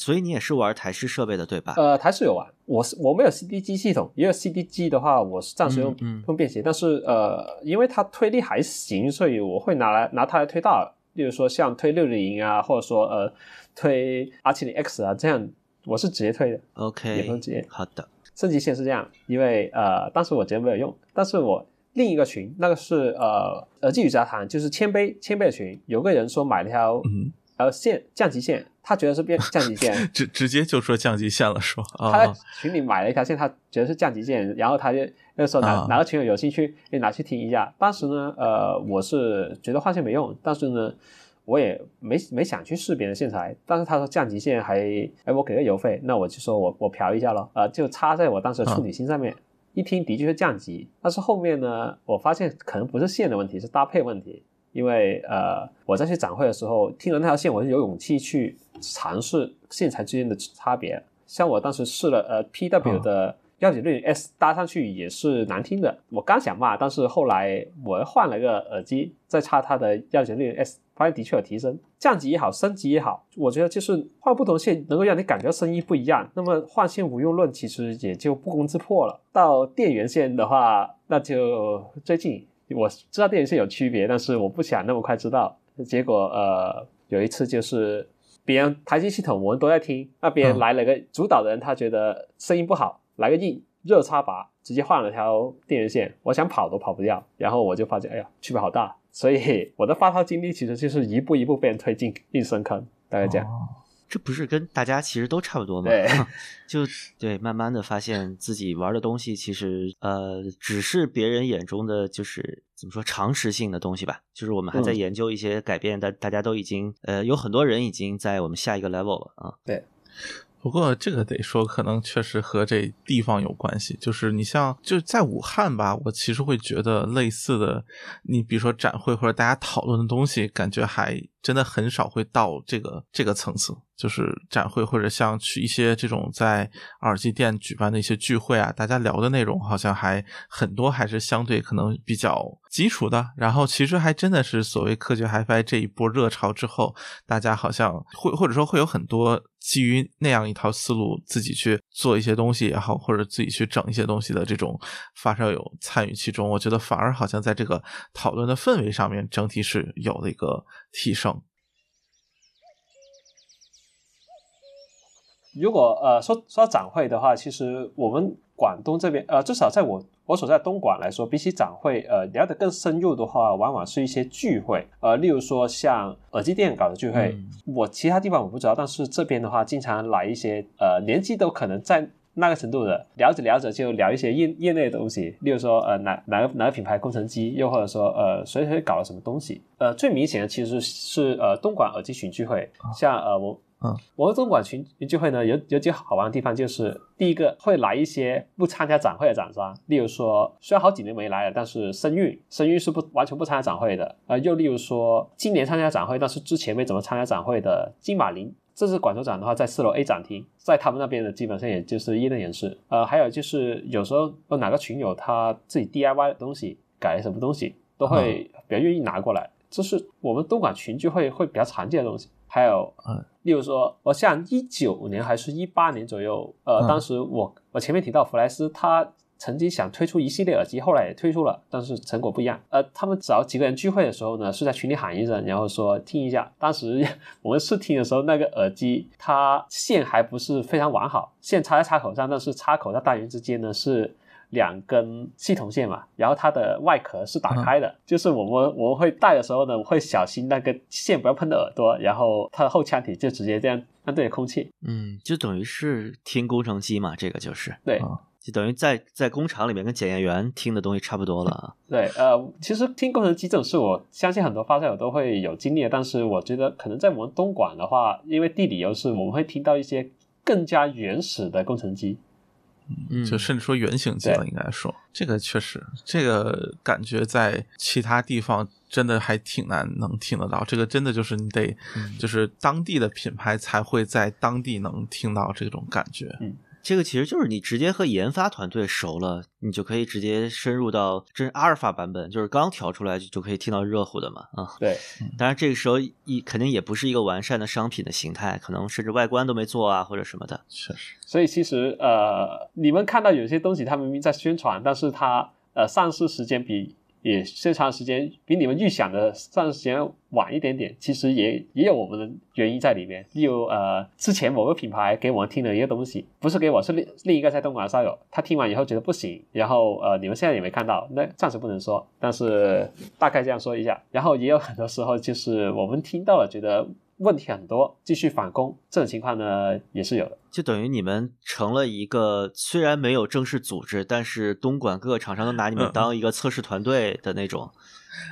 所以你也是玩台式设备的对吧？
呃，台式有玩，我是我没有 CD 机系统，因为 CD 机的话，我是暂时用、
嗯嗯
用便携，但是呃，因为它推力还行，所以我会拿来拿它来推大，例如说像推六零啊，或者说呃推 R 七零 X 啊，这样我是直接推的。
OK，也
不用直接
好的，
升级线是这样，因为呃，当时我觉得没有用，但是我另一个群，那个是呃耳机与杂谈，就是谦卑谦卑的群，有个人说买了条
嗯，
呃线降级线，他觉得是变降级线，
直直接就说降级线了，说
他在
啊，
群里买了一条线，他觉得是降级线，然后他就那时候哪、
啊
哪个群友有兴趣，可以拿去听一下。当时呢，呃，我是觉得换线没用，但是呢，我也没没想去试别的线材。但是他说降级线还，哎，我给个邮费，那我就说我我嫖一下咯，呃，就插在我当时的处女心上面。一听的确是降级，但是后面呢，我发现可能不是线的问题，是搭配问题。因为呃，我在去展会的时候听了那条线，我就有勇气去尝试线材之间的差别。像我当时试了呃 PW 的幺九六零 S 搭上去也是难听的，我刚想骂，但是后来我换了个耳机，再插它的幺九六零 S，发现的确有提升，降级也好，升级也好，我觉得就是换不同线能够让你感觉声音不一样。那么换线无用论其实也就不攻自破了。到电源线的话，那就最近我知道电源线有区别，但是我不想那么快知道。结果呃有一次就是别人台机系统我们都在听，那别人
嗯
来了个主导的人，他觉得声音不好，来个硬热插拔，直接换了条电源线，我想跑都跑不掉。然后我就发现，哎呀，区别好大。所以我的发烧经历其实就是一步一步被人推进硬深坑，大概这样。
哦
这不是跟大家其实都差不多吗？
对，
就对，慢慢的发现自己玩的东西其实呃，只是别人眼中的就是怎么说常识性的东西吧。就是我们还在
嗯
研究一些改变，但、大家都已经呃，有很多人已经在我们下一个 level 了啊。
对不过这个得说，可能确实和这地方有关系。就是你像就是在武汉吧，我其实会觉得类似的，你比如说展会或者大家讨论的东西，感觉还真的很少会到这个这个层次。就是展会或者像去一些这种在耳机店举办的一些聚会啊，大家聊的内容好像还很多，还是相对可能比较基础的。然后其实还真的是所谓科学 HiFi 这一波热潮之后，大家好像会或者说会有很多基于那样一套思路自己去做一些东西也好，或者自己去整一些东西的这种发烧友参与其中，我觉得反而好像在这个讨论的氛围上面整体是有了一个提升。
如果呃说说到展会的话，其实我们广东这边呃，至少在我我所在东莞来说，比起展会，呃，聊得更深入的话，往往是一些聚会，呃，例如说像耳机店搞的聚会，我其他地方我不知道，但是这边的话，经常来一些呃年纪都可能在那个程度的，聊着聊着就聊一些业业内的东西，例如说呃哪哪个哪个品牌工程机，又或者说呃谁谁搞了什么东西，呃最明显的其实是呃东莞耳机群聚会，像呃我
嗯，
我们东莞群聚会呢，有有几个好玩的地方，就是第一个会来一些不参加展会的展商，例如说虽然好几年没来了，但是声韵声韵是不完全不参加展会的，呃，又例如说今年参加展会，但是之前没怎么参加展会的金马林这次广州展的话，在四楼 A 展厅，在他们那边的基本上也就是业内人士。呃，还有就是有时候有哪个群友他自己 DIY 的东西，改了什么东西，都会比较愿意拿过来。这是我们东莞群聚会会比较常见的东西。还有，
嗯，
例如说，我像一九年还是一八年左右，呃，
嗯
当时我我前面提到弗莱斯，他曾经想推出一系列耳机，后来也推出了，但是成果不一样。呃，他们找几个人聚会的时候呢，是在群里喊一声，然后说听一下。当时我们试听的时候，那个耳机它线还不是非常完好，线插在插口上，但是插口到单元之间呢是。两根系统线嘛，然后它的外壳是打开的，就是我们我们会戴的时候呢，会小心那个线不要碰到耳朵，然后它的后腔体就直接这样按对着空气。
嗯，就等于是听工程机嘛，这个就是，
对，
啊
就等于在在工厂里面跟检验员听的东西差不多了啊。
对，呃，其实听工程机这种事，我相信很多发烧友都会有经历的。但是我觉得，可能在我们东莞的话，因为地理优势，我们会听到一些更加原始的工程机。
嗯，
就甚至说原型机了，应该说。这个确实，这个感觉在其他地方真的还挺难能听得到。这个真的就是你得，
嗯。
就是当地的品牌才会在当地能听到这种感觉。
这个其实就是你直接和研发团队熟了，你就可以直接深入到这是阿尔法版本，就是刚调出来就就可以听到热乎的嘛啊。
对，
当然这个时候一肯定也不是一个完善的商品的形态，可能甚至外观都没做啊或者什么的。
确实，
所以其实呃，你们看到有些东西，它明明在宣传，但是它呃上市时间比也宣传时间比你们预想的上市时间晚一点点，其实也也有我们的原因在里面。例如呃，之前某个品牌给我们听了一个东西，不是给我，是另另一个在东莞的烧友，他听完以后觉得不行，然后呃，你们现在也没看到，那暂时不能说，但是大概这样说一下。然后也有很多时候就是我们听到了，觉得问题很多，继续返工，这种情况呢也是有的。
就等于你们成了一个虽然没有正式组织，但是东莞各个厂商都拿你们
嗯
当一个测试团队的那种，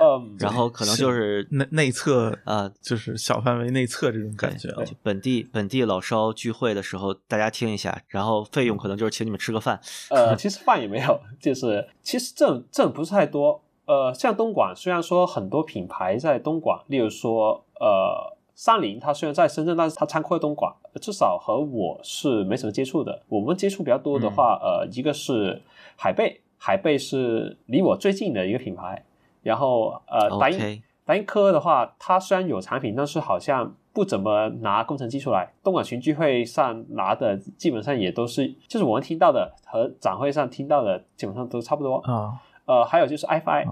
嗯，
然后可能就是
内内测
啊，
就是小范围内测这种感觉
啊。本地本地老烧聚会的时候，大家听一下，然后费用可能就是请你们吃个饭。
呃，其实饭也没有，就是其实这种这种不是太多。呃，像东莞，虽然说很多品牌在东莞，例如说呃三菱，它虽然在深圳，但是它仓库在东莞，至少和我是没什么接触的。我们接触比较多的话，呃，一个是海贝，海贝是离我最近的一个品牌，然后呃，达英
OK，
达英科的话，它虽然有产品，但是好像不怎么拿工程机出来。东莞群聚会上拿的基本上也都是，就是我们听到的和展会上听到的基本上都差不多。
啊，
呃，还有就是 FI。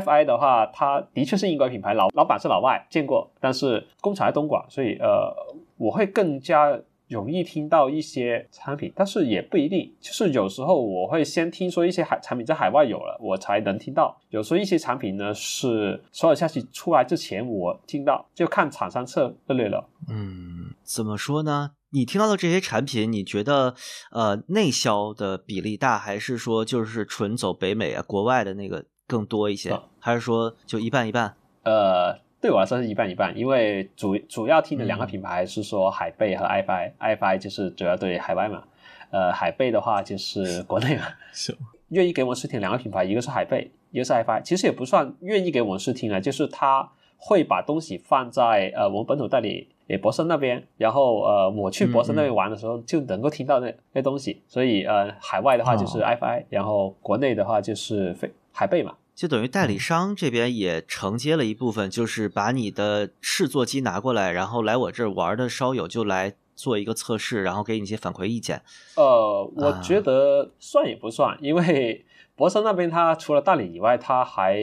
FI 的话，它的确是英国品牌，老老板是老外，见过，但是工厂在东莞，所以呃，我会更加容易听到一些产品，但是也不一定，就是有时候我会先听说一些海产品在海外有了，我才能听到。有时候一些产品呢是所有消息出来之前我听到，就看厂商策略了。
嗯，怎么说呢？你听到的这些产品，你觉得呃内销的比例大，还是说就是纯走北美啊国外的那个更多一些，
啊
还是说就一半一半？
呃，对我来说是一半一半，因为主主要听的两个品牌是说海贝和 iFi，iFi 就是主要对海外嘛，呃，海贝的话就是国内嘛。
是，
愿意给我们试听两个品牌，一个是海贝，一个是 iFi，其实也不算愿意给我们试听了，就是他会把东西放在呃我们本土代理也博森那边，然后呃我去博森那边玩的时候就能够听到那那东西，所以呃海外的话就是 iFi，、然后国内的话就是飞海贝嘛。
就等于代理商这边也承接了一部分，就是把你的试做机拿过来，然后来我这儿玩的烧友就来做一个测试，然后给你一些反馈意见。
呃，我
啊
觉得算也不算，因为博森那边他除了代理以外，他还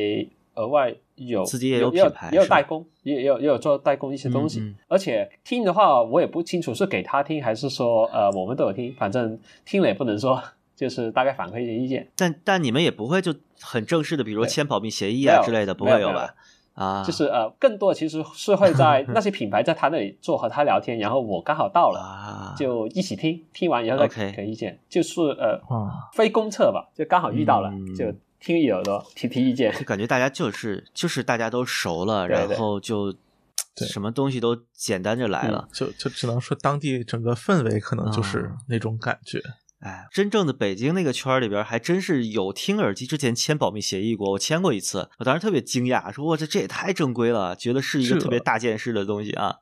额外有
自己也有
有也有
品牌
也有代工，也也有也有做代工一些东西。
嗯嗯
而且听的话，我也不清楚是给他听还是说呃我们都有听，反正听了也不能说，就是大概反馈一些意见。
但但你们也不会就很正式的，比如说签保密协议啊之类的，不
会有
吧？啊，
就是呃，更多其实是会在那些品牌在他那里做和他聊天，然后我刚好到了，
啊，
就一起听，听完以后再
OK
给意见，就是呃，非公测吧，就刚好遇到了，
嗯
就听一耳朵提提意见。
就感觉大家就是就是大家都熟了，然后就
对
什么东西都简单就来了。
就就只能说当地整个氛围可能就是
啊
那种感觉。
哎，真正的北京那个圈儿里边，还真是有听耳机之前签保密协议过。我签过一次，我当时特别惊讶，说：“我这这也太正规了，觉得是一个特别大件事的东西啊。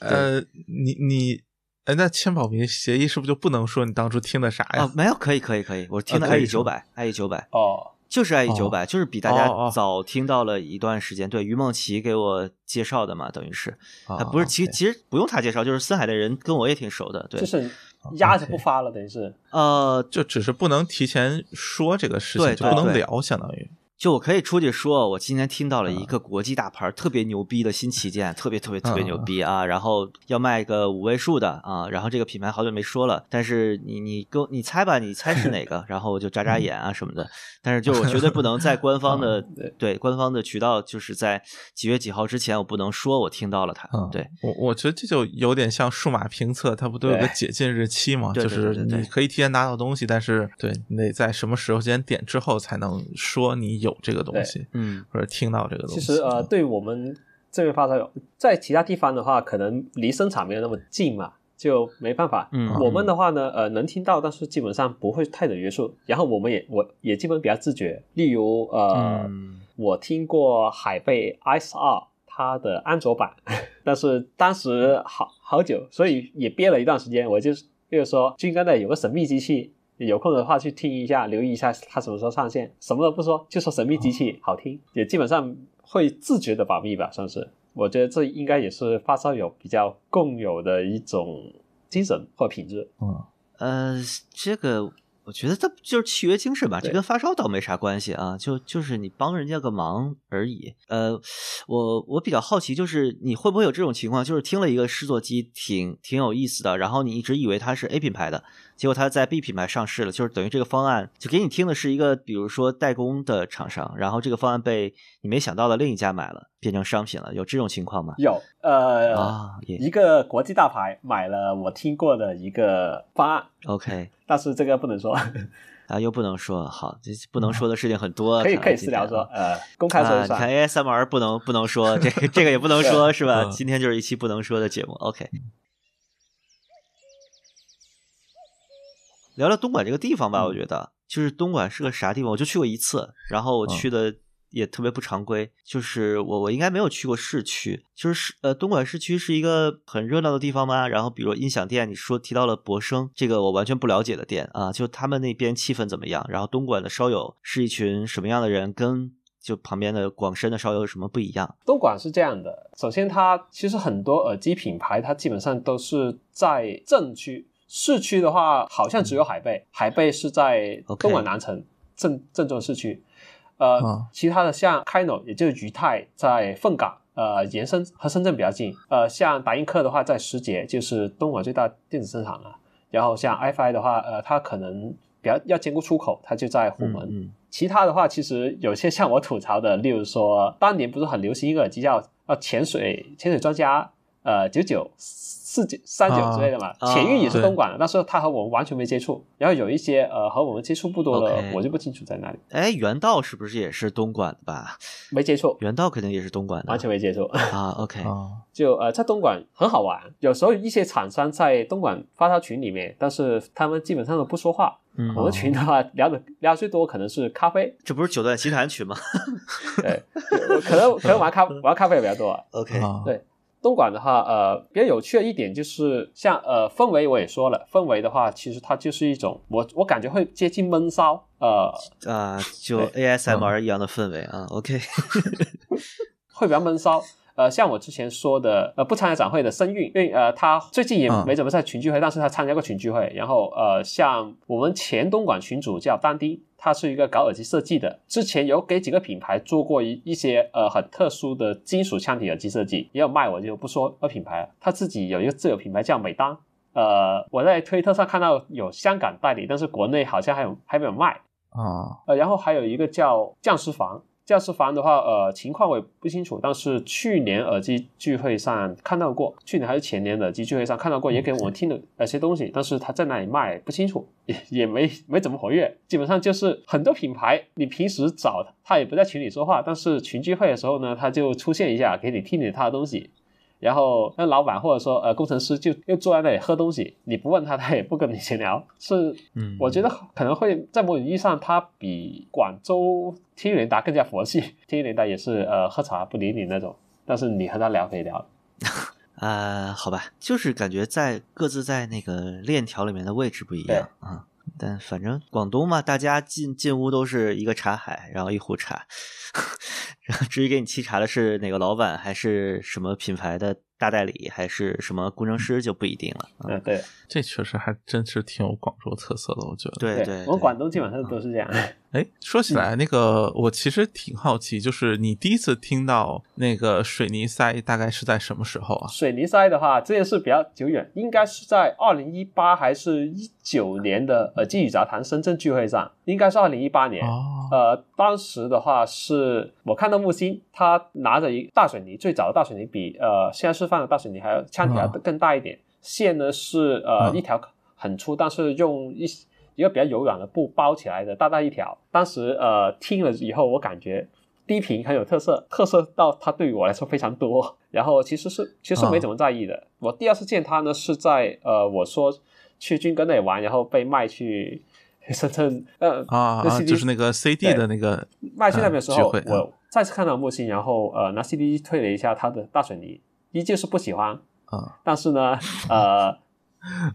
呃，你你，哎，那签保密协议是不是就不能说你当初听的啥”呀？
啊，没有，可以，可以，可以，我听的 IE 九百，IE 九百
哦，
就是 IE
哦
九百，就是比大家早听到了一段时间。对，于梦琪给我介绍的嘛，等于是，
啊
啊，不是，其实其实不用他介绍，就是森海的人跟我也挺熟的，对
就，是压着不发了，等于是。
呃，
就只是不能提前说这个事情，
对
就不能聊，相当于。
就我可以出去说，我今天听到了
嗯。
一个国际大牌儿特别牛逼的新旗舰，特别特别特别
嗯
牛逼啊，然后要卖个五位数的啊，然后这个品牌好久没说了，但是你你跟你猜吧，你猜是哪个？然后我就眨眨眼啊什么的，但是就我绝对不能在官方的
对。
对官方的渠道，就是在几月几号之前，我不能说我听到了它，
嗯，
对，
我我觉得这就有点像数码评测，它不都有个解禁日期吗？就是你可以提前拿到东西，但是对你得在什么时间点之后才能说你有这个东西，
嗯
或者听到这个东西。
其实呃，对我们这边发烧友，在其他地方的话，可能离生产没有那么近嘛，就没办法。
嗯
我们的话呢，呃，能听到，但是基本上不会太的约束。然后我们也我也基本比较自觉，例如呃，
嗯
我听过海贝 Ice 二它的安卓版，但是当时好好久，所以也憋了一段时间。我就是就是说，军哥的有个神秘机器，有空的话去听一下，留意一下它什么时候上线。什么都不说，就说神秘机器好听，也基本上会自觉的保密吧，算是。我觉得这应该也是发烧友比较共有的一种精神或品质。
嗯，
呃，这个我觉得它就是契约精神吧，这跟发烧倒没啥关系啊，就就是你帮人家个忙而已。呃，我我比较好奇，就是你会不会有这种情况，就是听了一个试作机挺挺有意思的，然后你一直以为它是 A 品牌的，结果它在 B 品牌上市了，就是等于这个方案就给你听的是一个比如说代工的厂商，然后这个方案被你没想到的另一家买了，变成商品了，有这种情况吗？
有呃、
啊，也
一个国际大牌买了我听过的一个方案
，OK。
但是这个不能说，
啊，又不能说好，这不能说的事情很多，
可以可以私聊说，
啊
呃，公开说。
你看 ASMR 不能不能说，这个这个也不能说，是吧？
嗯
今天就是一期不能说的节目。OK，聊聊东莞这个地方吧，我觉得就是东莞是个啥地方，我就去过一次，然后我去的也特别不常规，就是我我应该没有去过市区，就是市呃东莞市区是一个很热闹的地方吗？然后比如音响店，你说提到了博生，这个我完全不了解的店啊，就他们那边气氛怎么样？然后东莞的烧友是一群什么样的人？跟就旁边的广深的烧友有什么不一样？
东莞是这样的，首先它其实很多耳机品牌，它基本上都是在镇区，市区的话好像只有海贝，海贝是在东莞南城正正宗市区，呃，
嗯
其他的像 Kino 也就是裕泰在凤岗，呃，延伸和深圳比较近，呃，像达音科的话在石碣，就是东莞最大电子生产了，然后像 iFi 的话，呃，它可能比较要兼顾出口，它就在虎门。
嗯
其他的话，其实有些像我吐槽的，例如说当年不是很流行一个耳机叫呃潜水潜水专家呃九九四九三九之类的嘛，
啊
潜运也是东莞的，但是他和我们完全没接触。然后有一些呃和我们接触不多的我就不清楚在哪里，
哎，原道是不是也是东莞的吧？
没接触，
原道肯定也是东莞的，
完全没接触。
啊。OK，
啊，
就呃，在东莞很好玩，有时候一些厂商在东莞发到群里面，但是他们基本上都不说话。
嗯
我们群的话聊的聊最多可能是咖啡，
这不是九段奇谈群吗
对，可能可能玩咖玩咖啡也比较多。
？OK，
啊
对东莞的话，呃，比较有趣的一点就是，像呃氛围我也说了，氛围的话，其实它就是一种我我感觉会接近闷骚，呃，
啊，就 ASMR 一样的氛围啊。OK，
会比较闷骚。呃，像我之前说的，呃，不参加展会的声韵，因为呃，他最近也
嗯
没怎么在群聚会，但是他参加过群聚会。然后呃，像我们前东莞群主叫丹丁，他是一个搞耳机设计的，之前有给几个品牌做过一一些呃很特殊的金属腔体耳机设计，也有卖，我就不说呃品牌了。他自己有一个自有品牌叫美当，呃，我在推特上看到有香港代理，但是国内好像还有还没有卖。
啊，
呃，然后还有一个叫匠师房，匠师房的话，呃，情况我也不清楚，但是去年耳机聚会上看到过，去年还是前年的耳机聚会上看到过，也给我们听了呃些东西，但是他在哪里卖不清楚，也 也没没怎么活跃，基本上就是很多品牌，你平时找他也不在群里说话，但是群聚会的时候呢，他就出现一下，给你听听他的东西。然后那老板或者说呃工程师就又坐在那里喝东西，你不问他，他也不跟你闲聊。是，
嗯
我觉得可能会在某种意义上，他比广州天宇联达更加佛系。天宇联达也是呃喝茶不理你那种，但是你和他聊可以聊。
啊、好吧，就是感觉在各自在那个链条里面的位置不一样啊。但反正广东嘛，大家进进屋都是一个茶海，然后一壶茶。然后至于给你沏茶的是哪个老板，还是什么品牌的大代理，还是什么工程师，就不一定了。啊
嗯，对
这确实还真是挺有广州特色的，我觉得。
对对，
我们广东基本上都是这样。
哎，说起来，那个我其实挺好奇，就是你第一次听到那个水泥塞，大概是在什么时候啊？
水泥塞的话，这件事比较久远，应该是在二零一八还是一九年的呃金宇杂谈深圳聚会上，应该是二零一八年。
哦，
呃，当时的话是我看到木星，他拿着一大水泥，最早的大水泥比呃现在示范的大水泥还要腔体要更大一点，线呢是呃、
嗯
一条很粗，但是用一一个比较柔软的布包起来的，大大一条。当时呃听了以后，我感觉低频很有特色，特色到它对于我来说非常多。然后其实是其实没怎么在意的。我第二次见他呢是在呃我说去军哥那里玩，然后被卖去深圳呃
啊就是那个 CD 的那个
卖去那边的时候，我再次看到木星，然后呃拿 CD 推了一下他的大水泥，依旧是不喜欢，
啊，
但是呢，呃，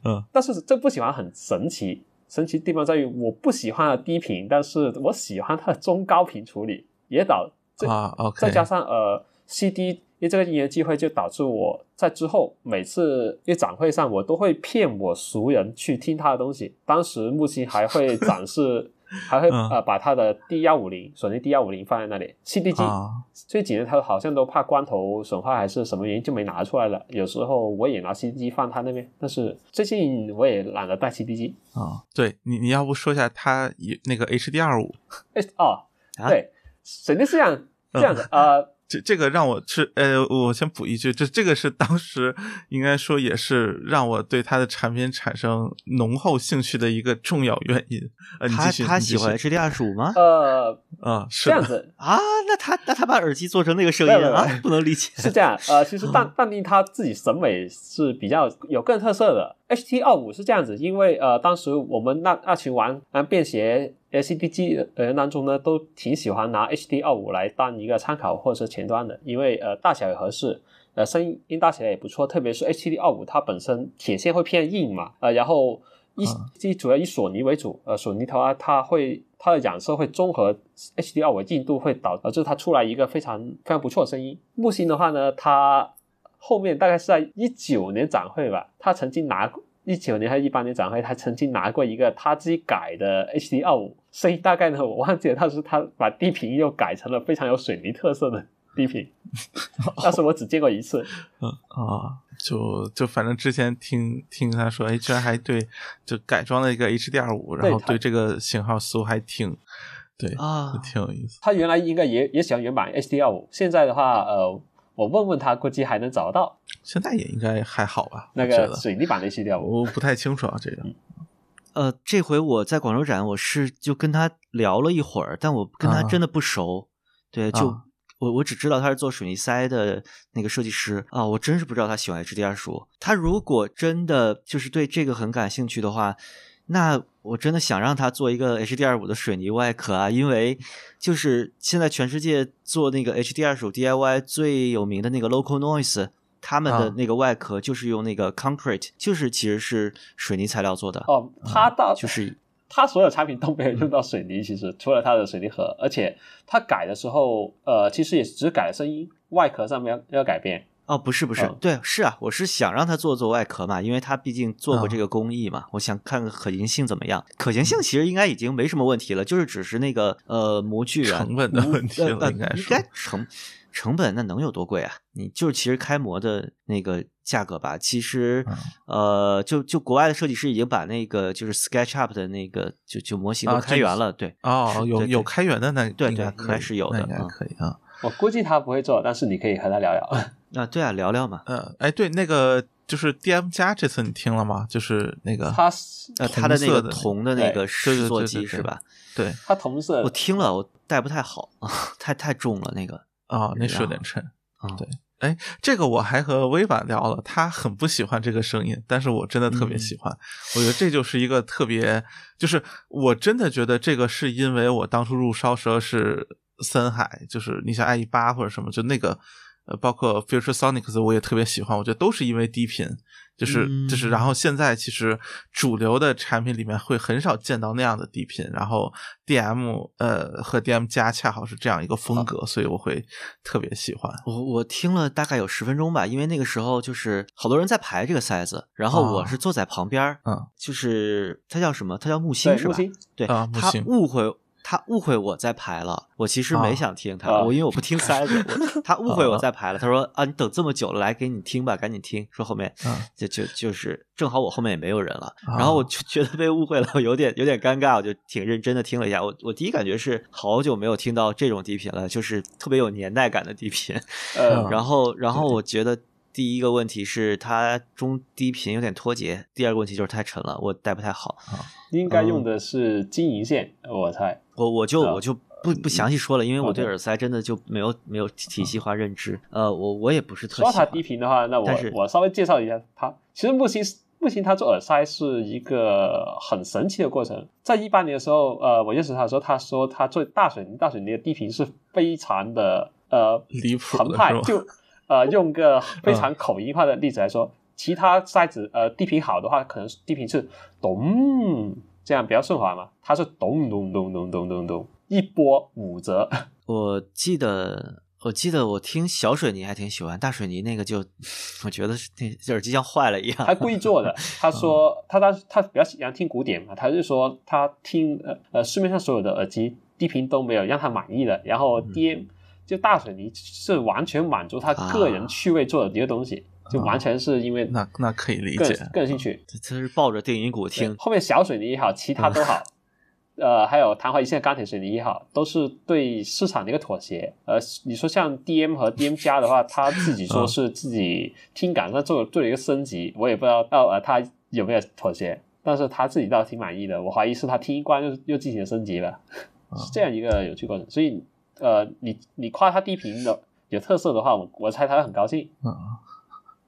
嗯，
但是这不喜欢很神奇，神奇地方在于我不喜欢低频，但是我喜欢它的中高频处理，也导这
啊，OK，
再加上呃 CD，因为这个因缘机会就导致我在之后每次一展会上，我都会骗我熟人去听他的东西。当时木星还会展示，还会
嗯
呃把他的 D 幺五零索尼 D 幺五零放在那里，CD 机。
啊，
这几年他好像都怕光头损坏还是什么原因就没拿出来了。有时候我也拿 CD 机放他那边，但是最近我也懒得带 CD 机。
啊，对你，你要不说一下他有那个 HDR 五，
哎哦，
啊
对，肯定是这样这样的，呃，
这这个让我是呃，我先补一句，这这个是当时应该说也是让我对他的产品产生浓厚兴趣的一个重要原因。呃，
他他喜欢 HD 二十五吗？
呃，
啊，是，
这样子
啊，那他那他把耳机做成那个声音啊，不能理解。
是这样，呃，其实淡淡定他自己审美是比较有个人特色的。HT 二五是这样子，因为呃，当时我们那那群玩玩便携的人当中呢，都挺喜欢拿 HD 二五来当一个参考或者是前端的，因为呃大小也合适，呃声音大起来也不错，特别是 HD 二五它本身铁线会偏硬嘛，呃，然后以以主要以索尼为主，呃，索尼的话它会它的染色会综合 HD 二五硬度，会导导致它出来一个非常非常不错的声音。木星的话呢，它后面大概是在一九年展会吧，它曾经拿过一九年还是一八年展会，他曾经拿过一个他自己改的 HD 二五，所以大概呢我忘记了，但是他把低频又改成了非常有水泥特色的低频，但是我只见过一次。
嗯啊，就就反正之前听听他说，哎，居然还对就改装了一个 HD 二五，然后对这个型号似乎还挺对
啊
挺有意思。
他原来应该也也喜欢原版 HD 二五，现在的话，呃，我问问他，估计还能找得到
现在也应该还好吧？
那个水泥版的 HD 二五。
我不太清楚啊，这个
呃，这回我在广州展，我是就跟他聊了一会儿，但我跟他
啊
真的不熟。对，就、
啊
我我只知道他是做水泥塞的那个设计师啊，我真是不知道他喜欢 HDR 二十五。他如果真的就是对这个很感兴趣的话，那我真的想让他做一个 HDR 二五的水泥外壳啊，因为就是现在全世界做那个 HDR 二十五 DIY 最有名的那个 Local Noise。他们的
啊
那个外壳就是用那个 concrete，就是其实是水泥材料做的。
哦，他到
就是
它所有产品都没有用到水泥，其实除了它的水泥盒，而且它改的时候，呃，其实也只改了声音，外壳上面要要改变。
哦，不是不是，
嗯
对，是啊，我是想让他做做外壳嘛，因为他毕竟做过
嗯
这个工艺嘛，我想看看可行性怎么样。可行性其实应该已经没什么问题了，就是只是那个呃模具啊
成本的问题了应该是
应该成成本那能有多贵啊？你就是其实开模的那个价格吧，其实、
嗯
呃就就国外的设计师已经把那个就是 SketchUp 的那个就就模型都开源了，对。
哦，有有开源的那
对对
应该
应该是有的
那应该
嗯
可以啊。
我估计他不会做，但是你可以和他聊聊。
啊，对啊，聊聊嘛。
嗯，哎，对，那个就是 DM 加这次你听了吗？就是那个
他
呃，他的那个铜的那个
对
制作
对对对
机是吧？
对
他同色
我听了，我带不太好啊，太太重了那个
啊，那是有点沉。
啊。
对哎，这个我还和微婉聊了，他很不喜欢这个声音，但是我真的特别喜欢。我觉得这就是一个特别，就是我真的觉得这个是因为我当初入烧蛇是森海，就是你像 i 一八或者什么，就那个呃，包括 Future Sonics，我也特别喜欢。我觉得都是因为低频。就是就是，然后现在其实主流的产品里面会很少见到那样的低频，然后 DM 呃和 DM 加恰好是这样一个风格，所以我会特别喜欢。
我我听了大概有十分钟吧，因为那个时候就是好多人在排这个塞子，然后我是坐在旁边，
嗯，
就是他叫什么？他叫木星是吧？对，
他
误会。他误会我在排了，我其实没想听他，我因为我不听塞子，他误会我在排了。他说啊，你等这么久了，来给你听吧，赶紧听。说后面就就就是正好我后面也没有人了，然后我就觉得被误会了，我有点有点尴尬，我就挺认真的听了一下。我我第一感觉是好久没有听到这种低频了，就是特别有年代感的低频。然后然后我觉得第一个问题是它中低频有点脱节，第二个问题就是太沉了，我带不太好。
应该用的是金银线，我猜。
我我就我就不不详细说了，因为我对耳塞真的就没有没有体系化认知。呃，我我也不是特
说它低频的话，那我我稍微介绍一下它。其实木星木星它做耳塞是一个很神奇的过程。在一八年的时候，呃，我认识他的时候，他说他做大水泥大水泥的低频是非常的呃
离谱
澎湃。就呃用个非常口音化的例子来说，其他塞子呃低频好的话，可能低频是咚。这样比较顺滑嘛？它是咚咚咚咚咚咚咚，一波五折。
我记得，我记得我听小水泥还挺喜欢，大水泥那个就我觉得是那耳机像坏了一样。
他故意做的。他说他当时他比较喜欢听古典嘛，他就说他听呃呃市面上所有的耳机低频都没有让他满意的，然后 DM 就大水泥是完全满足他个人趣味做的一个东西。就完全是因为
那那可以理解，
个人兴趣。
这是抱着电影鼓听。
后面小水泥也好，其他都好，呃，还有昙花一现钢铁水泥也好，都是对市场的一个妥协。呃，你说像 DM 和 DM 加的话，他自己说是自己听感上做做了一个升级，我也不知道到呃他有没有妥协，但是他自己倒挺满意的。我怀疑是他听一关又又进行升级了，是这样一个有趣过程。所以呃，你你夸他低频的有特色的话，我我猜他会很高兴。
嗯。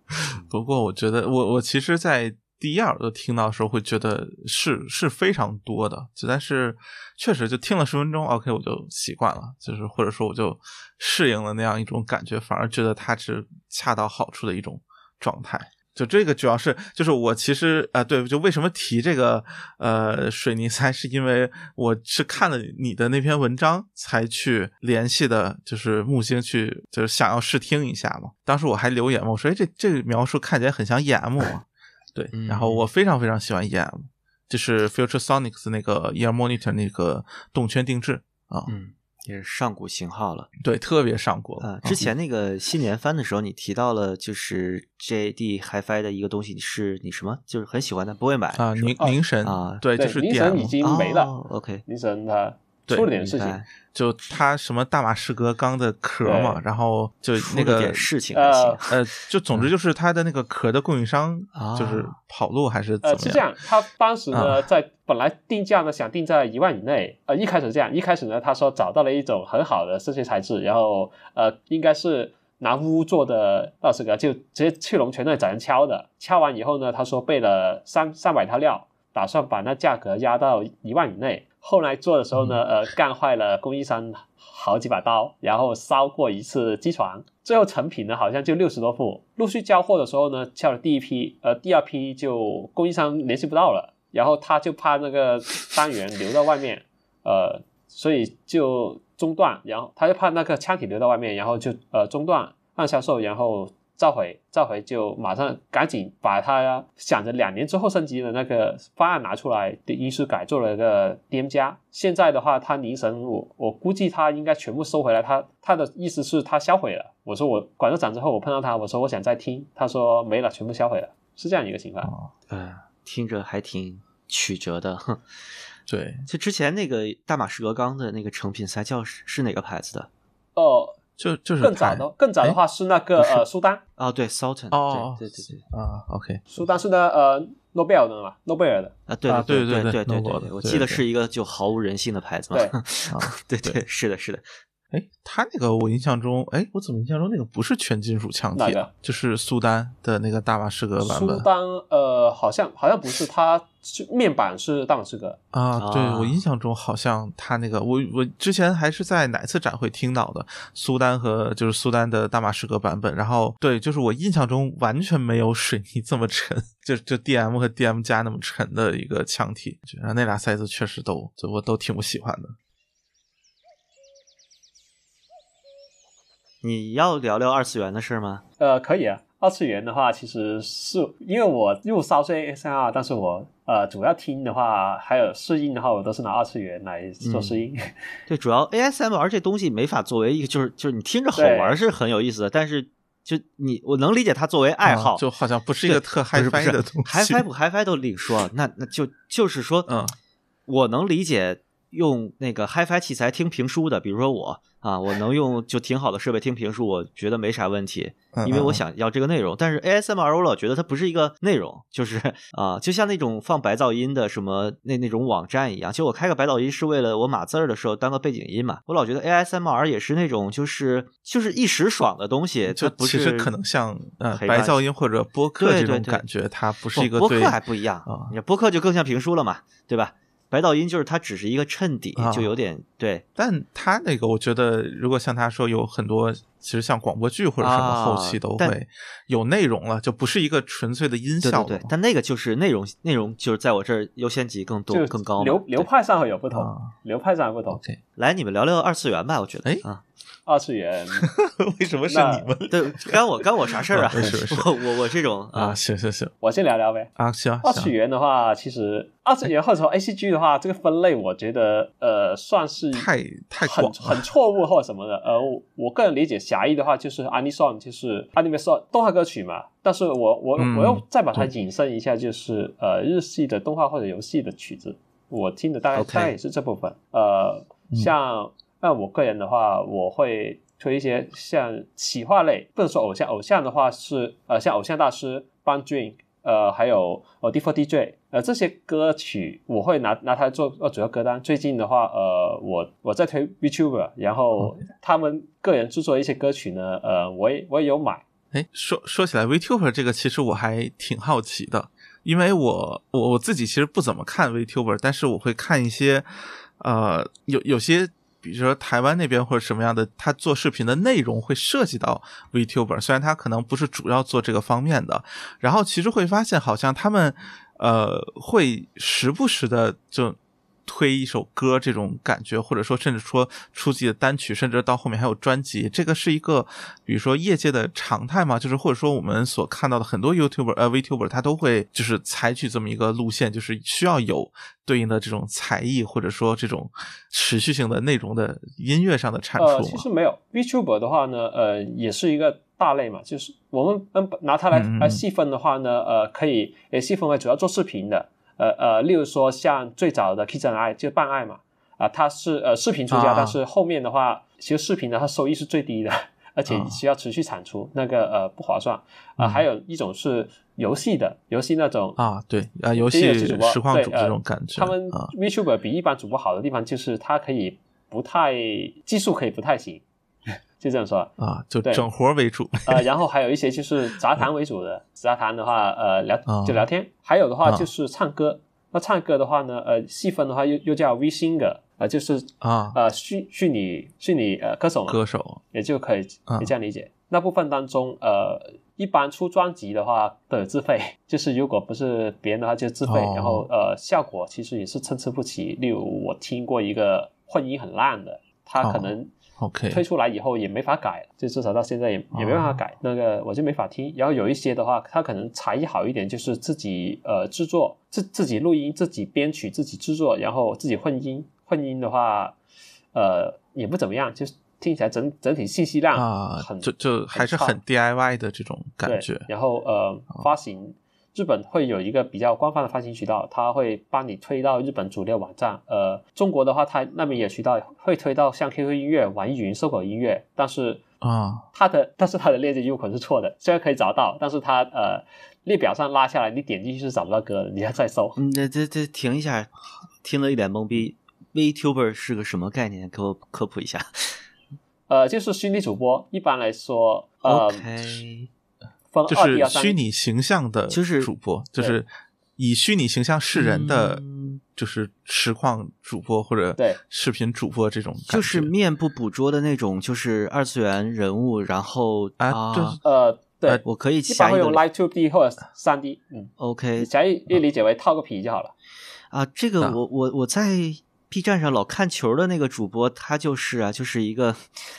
不过，我觉得我我其实，在第一耳朵听到的时候，会觉得是是非常多的，就但是确实就听了十分钟，OK，我就习惯了，就是或者说我就适应了那样一种感觉，反而觉得它是恰到好处的一种状态。就这个主要是，就是我其实啊，对，就为什么提这个呃水泥塞，是因为我是看了你的那篇文章才去联系的，就是木星去，就是想要试听一下嘛。当时我还留言嘛，我说哎，这这个描述看起来很像 EM 嘛，对，然后我非常非常喜欢 EM，就是 Future Sonics 那个 Ear Monitor 那个动圈定制啊。
也是上古型号了，
对，特别上古
啊！之前那个新年番的时候，你提到了就是 JD HiFi 的一个东西，你是你什么？就是很喜欢的，不会买
啊？凝凝神
啊，
对，就是
凝神已经没了。
OK，
凝神它。出了点事情，
就他什么大马士革钢的壳嘛，然后就那个
事情，
呃，就总之就是他的那个壳的供应商就是跑路还是怎么样？
是这样，他当时呢在本来定价呢想定在一万以内，呃，一开始这样，一开始呢他说找到了一种很好的设计材质，然后呃应该是拿钨做的大马士革，就直接去龙泉那里找人敲的，敲完以后呢他说备了三三百套料，打算把那价格压到一万以内。后来做的时候呢，呃，干坏了供应商好几把刀，然后烧过一次机床，最后成品呢好像就六十多副。陆续交货的时候呢，交了第一批，呃，第二批就供应商联系不到了，然后他就怕那个单元留在外面，呃，所以就中断，然后他就怕那个腔体留在外面，然后就呃中断按销售，然后。召回，召回就马上赶紧把它想着两年之后升级的那个方案拿出来，的因素改做了一个 DM 加。现在的话，他凝神，我我估计他应该全部收回来。他他的意思是他销毁了。我说我管着展之后，我碰到他，我说我想再听，他说没了，全部销毁了，是这样一个情况。
嗯，听着还挺曲折的。
对，
就之前那个大马士革钢的那个成品赛叫是哪个牌子的？
哦。
就就是
更早的，更早的话是那个呃苏丹。
哦，对，Sultan，
哦，
对对对
啊，OK，
苏丹是那呃诺贝尔的嘛，诺贝尔的
啊，对
对
对
对对
对对，我记得是一个就毫无人性的牌子嘛，
对
对对，是的是的，
哎，他那个我印象中，哎，我怎么印象中那个不是全金属腔体、啊？就是苏丹的那个大马士革版本
苏丹呃，好像好像不是，它是面板是大马士革。
啊。对
啊
我印象中好像他那个，我我之前还是在哪次展会听到的苏丹和就是苏丹的大马士革版本，然后对，就是我印象中完全没有水泥这么沉，就就 DM 和 DM 加那么沉的一个腔体，然后那俩塞子确实都就我都挺不喜欢的。
你要聊聊二次元的事儿吗？
呃，可以啊。二次元的话，其实是因为我入烧是 ASMR，但是我呃主要听的话，还有试音的话，我都是拿二次元来做试音。
对，主要 ASMR 这东西没法作为一个，就是就是你听着好玩是很有意思的，但是就你我能理解它作为爱好，
啊就好像不是一个特
不是不是
的东西。
HiFi 不 HiFi 都另说，那那就就是说，
嗯，
我能理解用那个 HiFi 器材听评书的，比如说我啊，我能用就挺好的设备听评书，我觉得没啥问题，
嗯
因为我
嗯
想要这个内容。但是 ASMR 我老觉得它不是一个内容，就是啊，就像那种放白噪音的什么那那种网站一样，就我开个白噪音是为了我码字儿的时候当个背景音嘛。我老觉得 ASMR 也是那种就是就是一时爽的东西，
就
它不是
其实可能像呃白噪音或者播客这
对对对
种感觉，它不是一个对
播客还不一样
啊
你看播客就更像评书了嘛，对吧？白噪音就是它只是一个衬底，
啊
就有点对
但他那个，我觉得如果像他说有很多，其实像广播剧或者什么
啊
后期都会有内容了，就不是一个纯粹的音
对对对
效了嘛。，
但那个就是内容内容就是在我这儿优先级更多
就
更高。
流流派上会有不同，
啊
流派上有不同。
来，你们聊聊二次元吧，我觉得
哎
啊，
二次元
为什么是你们
对，干我干我啥事儿啊？我我我这种
啊？行行行
我先聊聊呗。
啊，行
二次，元的话，其实二次元或者说 A C G 的话，这个分类我觉得呃算是
太太
很很错误或者什么的。呃，我我个人理解狭义的话就是 Anisong，就是 Anime Song 动画歌曲嘛。但是我我、
嗯
我又再把它引申一下，就是呃日系的动画或者游戏的曲子，我听的大概大概也是这部分。呃，
嗯
像那我个人的话，我会推一些像企划类，不能说偶像，偶像的话是呃像偶像大师 Bang Dream。呃，还有呃 D4 DJ，呃，这些歌曲我会拿拿它做呃主要歌单。最近的话，呃，我我在推 VTuber，然后他们个人制作一些歌曲呢，呃，我也我也有买。
哎，说说起来，VTuber 这个其实我还挺好奇的，因为我我我自己其实不怎么看 VTuber，但是我会看一些，呃，有有些，比如说台湾那边或者什么样的，他做视频的内容会涉及到 VTuber，虽然他可能不是主要做这个方面的，然后其实会发现好像他们呃会时不时的就。推一首歌这种感觉，或者说甚至说出自己的单曲，甚至到后面还有专辑，这个是一个比如说业界的常态嘛？就是或者说我们所看到的很多 YouTuber 呃 VTuber，他都会就是采取这么一个路线，就是需要有对应的这种才艺，或者说这种持续性的内容的音乐上的阐
呃，其实没有。VTuber 的话呢，呃，也是一个大类嘛，就是我们嗯拿它来来细分的话呢，呃，可以也细分为主要做视频的，呃呃，例如说像最早的 Kiss and I 就半爱嘛，啊、它是呃视频出家，
啊。
但是后面的话，其实视频的它收益是最低的，而且
啊。
需要持续产出，那个呃不划算。啊、
嗯。
还有一种是游戏的，游戏那种
啊，对啊，游戏实况主
对呃
这种感觉，
他们
啊。
VTuber 比一般主播好的地方就是它可以不太技术可以不太行，就这样说。
啊，就
对。
整活为主，
呃，然后还有一些就是杂谈为主的，杂谈的话，呃，聊
啊。
就聊天，还有的话
啊。
就是唱歌。那唱歌的话呢，呃，细分的话又又叫 V singer，呃，就是
啊。
呃虚虚拟虚拟呃歌手嘛，
歌手。
也就可以这样理解。那部分当中，呃，一般出专辑的话都有自费，就是如果不是别人的话就自费，
哦。
然后呃效果其实也是参差不齐。例如我听过一个混音很烂的，他可
哦。
能
OK
推出来以后也没法改，就至少到现在也也没办法改，那个我就没法听。然后有一些的话，他可能才艺好一点，就是自己呃制作，自自己录音、自己编曲、自己制作，然后自己混音。混音的话，呃也不怎么样，就是听起来整整体信息量
啊
很，
就就还是很 DIY 的这种感觉，哦
然后呃，发行日本会有一个比较官方的发行渠道，它会帮你推到日本主流网站。呃，中国的话，它那边有渠道会推到像 QQ 音乐、网易云、搜狗音乐，但是
啊
它的但是它的链接入口是错的，虽然可以找到，但是它呃列表上拉下来，你点进去是找不到歌的，你要再搜。
嗯，这这这停一下，听了一脸懵逼。VTuber 是个什么概念？给我科普一下。
呃，就是虚拟主播，一般来说，呃
，OK，
分
就是虚拟形象的
就是
主播，就是以虚拟形象示人的
嗯，
就是实况主播或者
对。
视频主播这种，
就是面部捕捉的那种，就是二次元人物，然后
啊对。
呃，对，
我可以
一般会用
狭义的
Live 2 D 或者三 D，嗯
，OK。
狭义理解为套个皮就好了。
啊，这个
啊。
我我我在 B 站上老看球的那个主播，他就是啊，就是一个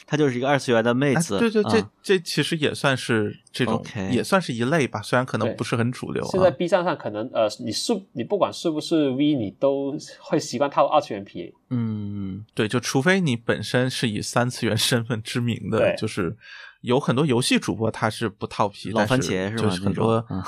他就是一个二次元的妹
哎
子，
对对，这
啊
这其实也算是这种也算是一类吧，虽然可能不是很主流
现在
啊。
B 站上可能呃，你是你不管是不是 V，你都会习惯套二次元皮。
嗯
对，就除非你本身是以三次元身份知名的，就是有很多游戏主播他是不套皮，
老番茄是
就
吗那种
是很多
嗯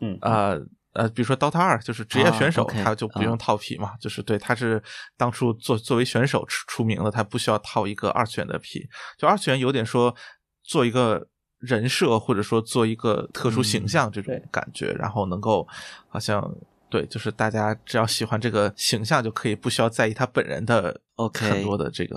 嗯
呃呃，比如说 DOTA 二，就是职业
啊
选手他就不
啊。
用套皮嘛，就是对，他是当初作作为选手出出名的，他不需要套一个二次元的皮，就二次元有点说做一个人设，或者说做一个特殊形象这种感觉，然后能够好像。对，就是大家只要喜欢这个形象，就可以不需要在意他本人的
OK
很多的这个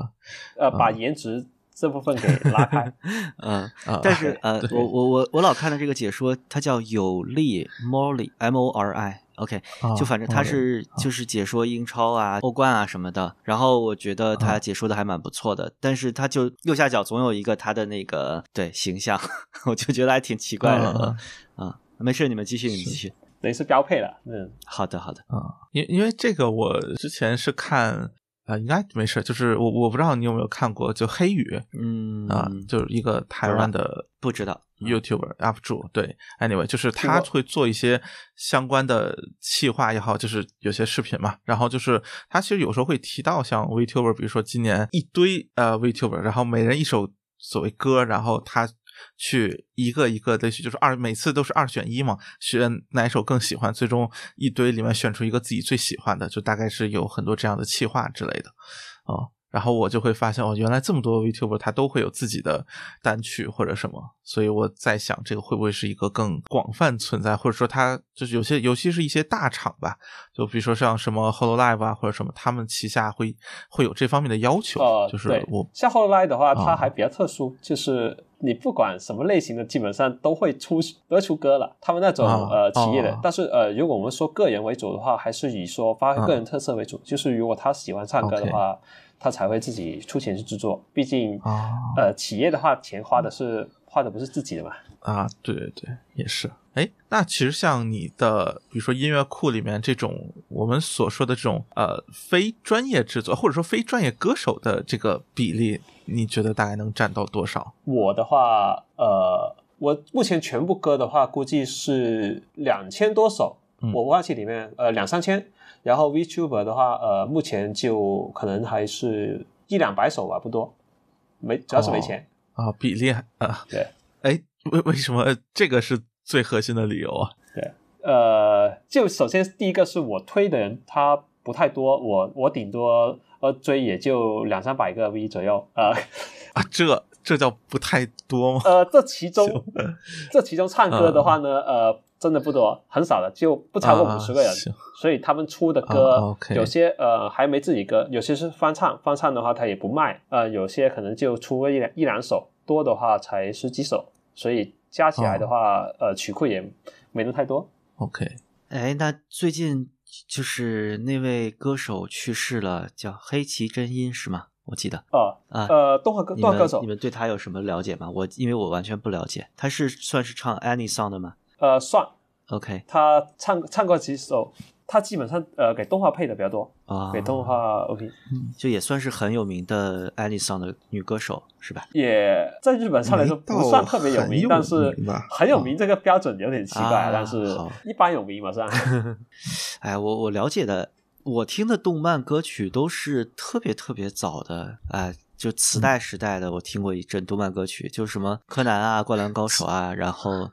呃，把颜值这部分给拉开。
嗯，
啊，
但是呃，我我我我老看的这个解说，它叫有利 Mori M O R I。OK，
啊
就反正他是就是解说英超啊、欧冠啊什么的，然后我觉得他解说的还蛮不错的，但是他就右下角总有一个他的那个对形象，我就觉得还挺奇怪的
嗯
啊。没事，你们继续，你们继续。
等于是标配了，嗯，
好的，好的。
啊，因因为这个我之前是看啊、应该没事，就是我我不知道你有没有看过，就黑羽
嗯
啊，就是一个台湾的
不知道
YouTuber UP 主，对，anyway，就是他会做一些相关的企划也好，就是有些视频嘛，然后就是他其实有时候会提到像 VTuber，比如说今年一堆呃 VTuber，然后每人一首所谓歌，然后他去一个一个的去，就是二每次都是二选一嘛，选哪首更喜欢，最终一堆里面选出一个自己最喜欢的，就大概是有很多这样的气话之类的啊。然后我就会发现哦，原来这么多 VTuber 他都会有自己的单曲或者什么，所以我在想这个会不会是一个更广泛存在，或者说它就是有些，尤其是一些大厂吧，就比如说像什么 Hololive 啊或者什么，他们旗下会会有这方面的要求，
呃，
就是
对
我
像后来的话，它
啊
还比较特殊，就是你不管什么类型的，基本上都会出都会出歌了。他们那种、
啊
呃企业的，
哦
但是呃，如果我们说个人为主的话，还是以说发挥个人特色为主。就是如果他喜欢唱歌的话，他才会自己出钱去制作。毕竟、
啊
呃，企业的话，钱花的是花的不是自己的嘛。
啊，对对对，也是。哎，那其实像你的，比如说音乐库里面这种我们所说的这种呃非专业制作，或者说非专业歌手的这个比例，你觉得大概能占到多少？
我的话，呃，我目前全部歌的话，估计是两千多首，
嗯
我忘记里面呃两三千。然后 VTuber 的话，呃，目前就可能还是一两百首吧，不多，没主要是没钱。
啊，比例啊，
对，
哎，为为什么这个是最核心的理由啊？
对呃，就首先第一个是我推的人他不太多，我我顶多呃追也就两三百个 V 左右，呃
啊，这这叫不太多吗？
呃，这其中 这其中唱歌的话呢，呃，真的不多，很少的，就不超过
啊
五十个人。
行
所以他们出的歌，有些呃还没自己歌，有些是翻唱，翻唱的话他也不卖，呃，有些可能就出个一两一两首，多的话才十几首，所以加起来的话，呃，曲库也没能太多。
OK，
哎，那最近就是那位歌手去世了，叫黑崎真音是吗？我记得
哦，
啊。
呃，动画歌
你
动画歌手
们你，们对他有什么了解吗？我因为我完全不了解，他是算是唱 Any Song 的吗
呃，算
？OK
他唱唱过几首，他基本上呃给动画配的比较多，
啊，
给动画 OK，
就也算是很有名的 Any Song 的女歌手是吧？
也在日本上来说不算特别有名，但是很有名这个标准有点奇怪，
啊
但是一般有名嘛是吧。
哎，我我了解的，我听的动漫歌曲都是特别特别早的，哎，就磁带时代的，我听过一阵动漫歌曲，就是什么柯南啊、灌篮高手啊，然后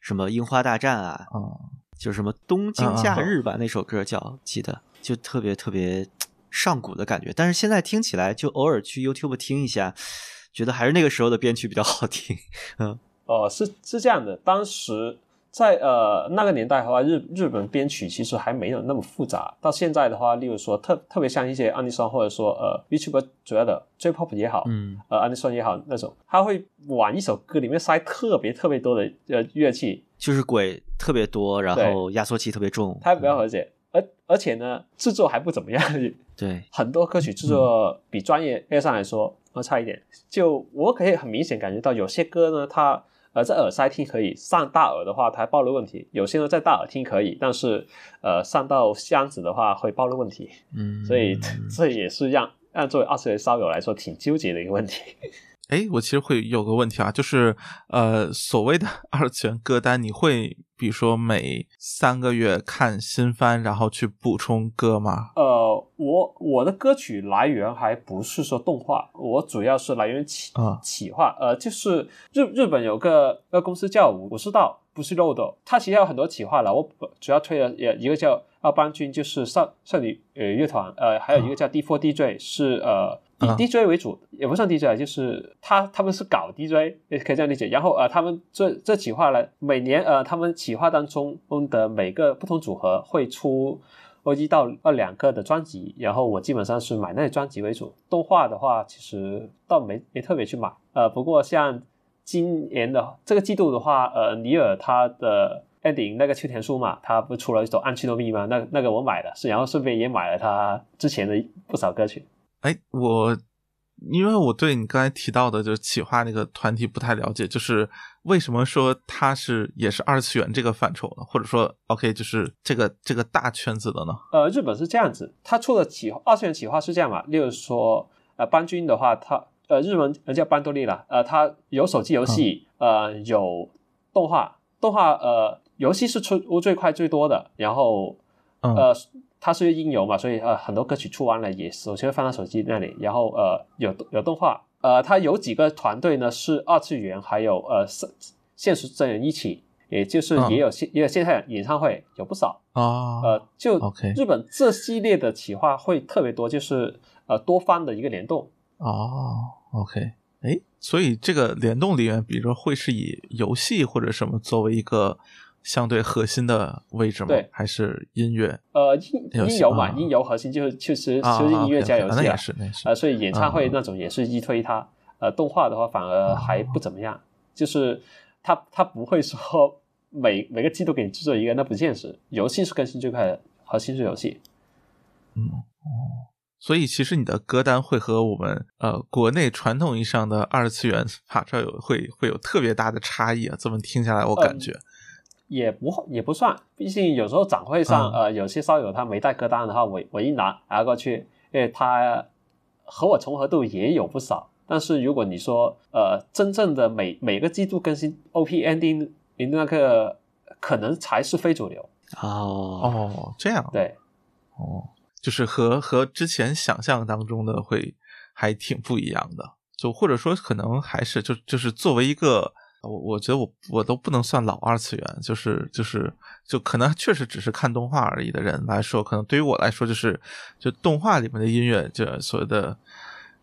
什么樱花大战啊，
哦，
就什么东京假日吧，那首歌叫记得，就特别特别上古的感觉。但是现在听起来，就偶尔去 YouTube 听一下，觉得还是那个时候的编曲比较好听。嗯
哦，是是这样的，当时在呃那个年代的话，日日本编曲其实还没有那么复杂。到现在的话，例如说特特别像一些安妮双或者说呃 YouTube 主要的 J-pop 也好，
嗯
呃安妮双也好那种，他会往一首歌里面塞特别特别多的呃乐器，
就是鬼特别多，然后压缩器特别重，
它比较和谐，而而且呢制作还不怎么样，
对，
很多歌曲制作比专业乐上来说要差一点。就我可以很明显感觉到，有些歌呢，它呃在耳塞听可以，上大耳的话它暴露问题；有些人在大耳听可以，但是呃上到箱子的话会暴露问题。
嗯，
所以 这也是让让作为二次元烧友来说挺纠结的一个问题。
哎，我其实会有个问题啊，就是呃，所谓的 二次元歌单，你会比如说每三个月看新番，然后去补充歌吗？
呃，我我的歌曲来源还不是说动画，我主要是来源于企
啊
企划。呃，就是日日本有个个公司叫武士道，不是漏斗，它其实有很多企划了。我主要推的也一个叫二班君，就是少少女呃乐团，呃，还有一个叫 D Four DJ，是呃。以
啊
DJ 为主，也不算 DJ，啊就是他他们是搞 DJ，也可以这样理解。然后呃，他们这这企划呢，每年呃，他们企划当中的每个不同组合会出呃一到呃两个的专辑，然后我基本上是买那些专辑为主。动画的话，其实倒没没特别去买。呃，不过像今年的这个季度的话，呃，尼尔他的 ending 那个秋田树嘛，他不是出了一首《暗区诺密》吗？那那个我买了，是然后顺便也买了他之前的不少歌曲。
哎，我因为我对你刚才提到的就是企划那个团体不太了解，就是为什么说它是也是二次元这个范畴呢？或者说，OK，就是这个这个大圈子的呢？
呃，日本是这样子，它出的企二次元企划是这样嘛？例如说，呃，班君的话，它呃日文叫班多利啦，呃，它有手机游戏，呃，有动画，动画呃游戏是出最快最多的，然后
嗯
呃它是音游嘛，所以呃很多歌曲出完了也首先会放到手机那里，然后呃有有动画，呃它有几个团队呢是二次元还有呃现现实真人一起，也就是
嗯
也有线、也有线下演唱会有不少。
啊，
呃，就
OK
日本这系列的企划会特别多，就是呃多方的一个联动。
哦，OK，哎，所以这个联动里面，比如说会是以游戏或者什么作为一个相对核心的位置吗？
对
还是音乐？
呃，音音游嘛，
啊
音游核心就是就是
啊，
就是音乐加游戏啊
那也，是，那也是
呃，所以演唱会
啊
那种也是依推它。呃，动画的话反而还不怎么样，就是它它不会说每每个季度给你制作一个，那不现实。游戏是更新最快的，核心是游戏。
嗯哦，所以其实你的歌单会和我们呃国内传统意义上的二次元马上有会会有特别大的差异啊。这么听下来，我感
嗯
觉、
也不也不算，毕竟有时候展会上，
嗯
呃，有些烧友他没带歌单的话，我我一拿拿过去，因为他和我重合度也有不少。但是如果你说，呃，真正的每每个季度更新 OP ending 那个，可能才是非主流。
哦，
哦，这样
对，
哦，就是和和之前想象当中的会还挺不一样的，就或者说可能还是就就是作为一个我我觉得我我都不能算老二次元，就是就是就可能确实只是看动画而已的人来说，可能对于我来说就是就动画里面的音乐，就所谓的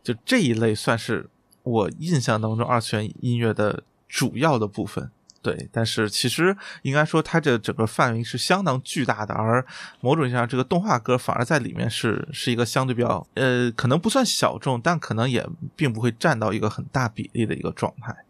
就这一类算是我印象当中二次元音乐的主要的部分。对，但是其实应该说，它这整个范围是相当巨大的，而某种意义上，这个动画歌反而在里面是是一个相对比较呃，可能不算小众，但可能也并不会占到一个很大比例的一个状态。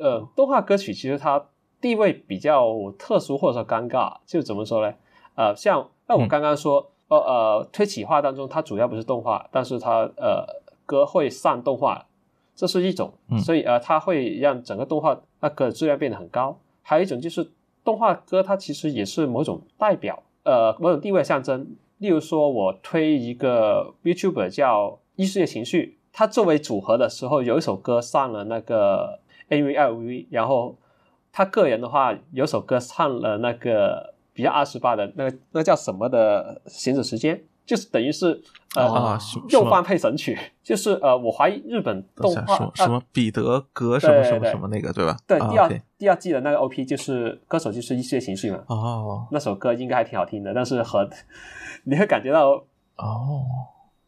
呃，动画歌曲其实它地位比较特殊或者说尴尬，就怎么说呢？呃，像那我
嗯
刚刚说，呃呃，推企划当中，它主要不是动画，但是它呃歌会上动画，这是一种，
嗯
所以呃它会让整个动画那个质量变得很高。还有一种就是动画歌，它其实也是某种代表，呃，某种地位象征。例如说，我推一个 YouTuber 叫异世界情绪，他作为组合的时候，有一首歌上了那个 AV 然后他个人的话，有首歌唱了那个比较二十八的那个那个叫什么的行走时间，就是等于是呃、又翻配神曲，就是呃，我怀疑日本动画啊
什么彼得格什么什么什么那个对吧？啊
对第二、第二季的那个 OP 就是歌手就是异世界情绪嘛，
哦
那首歌应该还挺好听的，但是和 你会感觉到
哦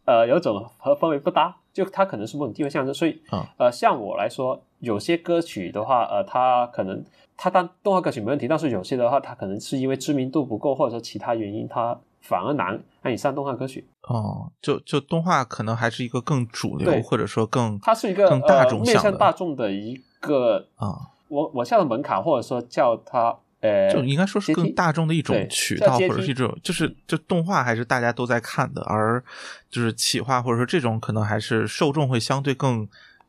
呃有种和氛围不搭，就它可能是某种地位象征。所以，
啊
呃，像我来说，有些歌曲的话，呃，它可能它当动画歌曲没问题，但是有些的话，它可能是因为知名度不够，或者说其他原因，它反而难让你上动画歌曲。
哦，就就动画可能还是一个更主流，或者说更
它是一个
更大
呃面向大众的一个，
啊，
我我下的门槛，或者说叫它呃，
就应该说是更大众的一种渠道，或者是一种就是就动画还是大家都在看的，而就是企划或者说这种可能还是受众会相对更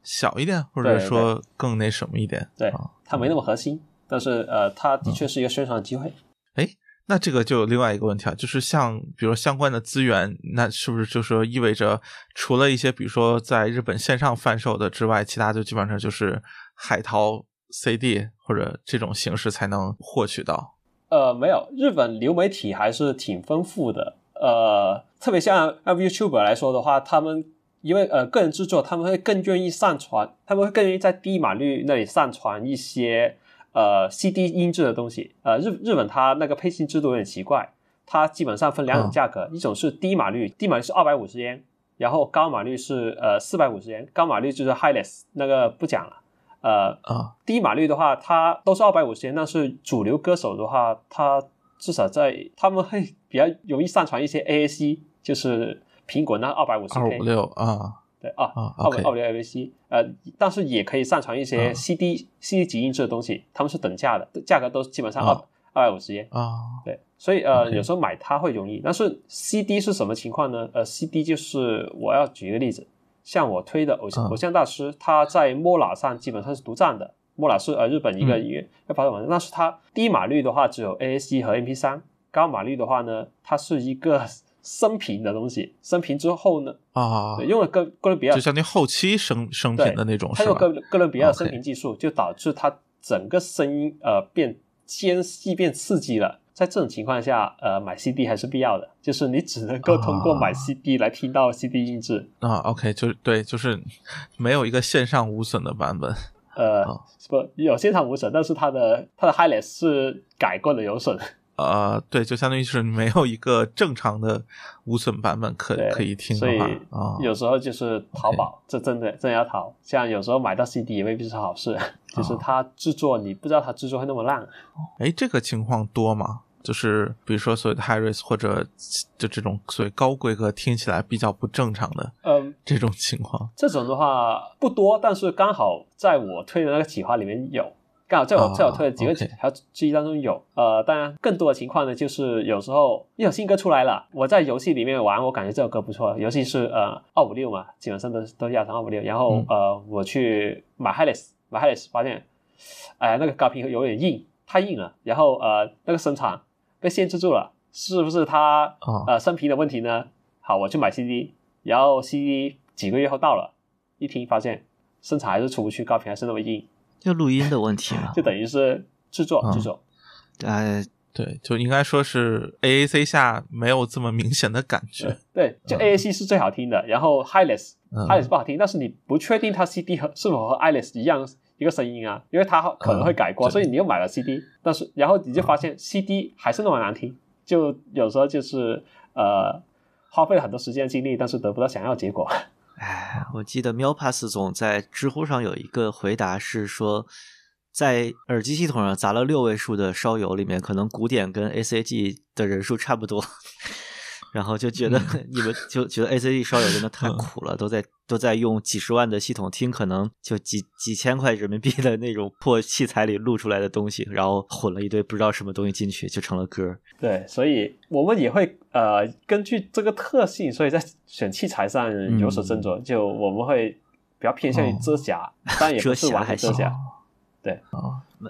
小一点，或者说更那什么一点。
对
啊，
它没那么核心，但是呃，它的确是一个宣传机会。
那这个就有另外一个问题啊，就是像比如相关的资源，那是不是就说意味着除了一些比如说在日本线上贩售的之外，其他就基本上就是海淘 CD 或者这种形式才能获取到？
呃，没有，日本流媒体还是挺丰富的。呃，特别像按 YouTuber 来说的话，他们因为呃个人制作，他们会更愿意上传，他们会更愿意在低码率那里上传一些呃 CD 音质的东西。呃，日日本它那个配信制度有点奇怪，它基本上分两种价格，一种是低码率，低码率是二百五十元，然后高码率是呃四百五十元，高码率就是 Highless 那个不讲了。呃，
啊
低码率的话，它都是二百五十元，但是主流歌手的话，他至少在他们会比较容易上传一些 AAC，就是苹果那二百五十
二
K，
五六啊。
对啊，
啊
二五六 A V C，呃，但是也可以上传一些
啊。
CD、CD 级音质的东西，他们是等价的，价格都是基本上二
啊。
二百五十元。
啊。
对，所以呃有时候买它会容易，但是 CD 是什么情况呢？呃，CD 就是我要举一个例子，像我推的偶像、
嗯
偶像大师，他在 Mola 上基本上是独占的。Mola 是呃日本一个
嗯。
音乐要发展网站，但是它低码率的话只有 AAC 和 MP 3高码率的话呢，它是一个升频的东西。升频之后呢，
啊
对，用了哥哥伦比亚
就相当于后期升升
对
频的那种是吧？
它用哥哥伦比亚的升频技术，就导致它整个声音呃变尖细、变刺激了。在这种情况下，呃，买 CD 还是必要的，就是你只能够通过买
啊
CD 来听到 CD 音质。
啊，OK，就是对，就是没有一个线上无损的版本。
呃，
哦
不有现场无损，但是它的它的 Highless 是改过的有损。
呃，对，就相当于是没有一个正常的无损版本可，可以听
所以
的话啊，
有时候就是淘宝，这真的真的要淘。像有时候买到 CD 也未必是好事，就是
哦
它制作你不知道它制作会那么烂。
哎，这个情况多吗？就是比如说所谓的 high res 或者就这种所谓高规格听起来比较不正常的
嗯，
这种情况
这种的话不多，但是刚好在我推的那个企划里面有，刚好在我、
啊
在我推的几个
OK
条之一当中有。呃，当然更多的情况呢，就是有时候一首新歌出来了，我在游戏里面玩，我感觉这首歌不错，游戏是呃二五六嘛，基本上都都是亚成二五六，然后、
嗯
呃我去买 Highless 买 Highless 发现，哎、那个高频有点硬，太硬了，然后呃那个声场被限制住了，是不是它
啊
呃升频的问题呢？好，我去买 CD，然后 CD 几个月后到了，一听发现声场还是出不去，高频还是那么硬，
就录音的问题嘛
就。等于是制作
嗯
制作。
哎，
对，就应该说是 AAC 下没有这么明显的感觉。
对，就
嗯
AAC 是最好听的，然后 Highless
嗯
Highless 不好听，但是你不确定它 CD 和是否和 Highless 一样一个声音啊，因为它可能会改过，
嗯
所以你又买了 CD，但是然后你就发现 CD 还是那么难听，就有时候就是呃花费了很多时间精力，但是得不到想要的结果。
哎，我记得喵 pass 总在知乎上有一个回答是说，在耳机系统上砸了六位数的烧油里面，可能古典跟 ACG 的人数差不多。然后就觉得 你们就觉得 ACD 烧友真的太苦了，都在都在用几十万的系统听，可能就几几千块人民币的那种破器材里录出来的东西，然后混了一堆不知道什么东西进去，就成了歌。
对，所以我们也会呃根据这个特性，所以在选器材上有所斟酌。就我们会比较偏向于遮瑕，但也不是完全遮瑕。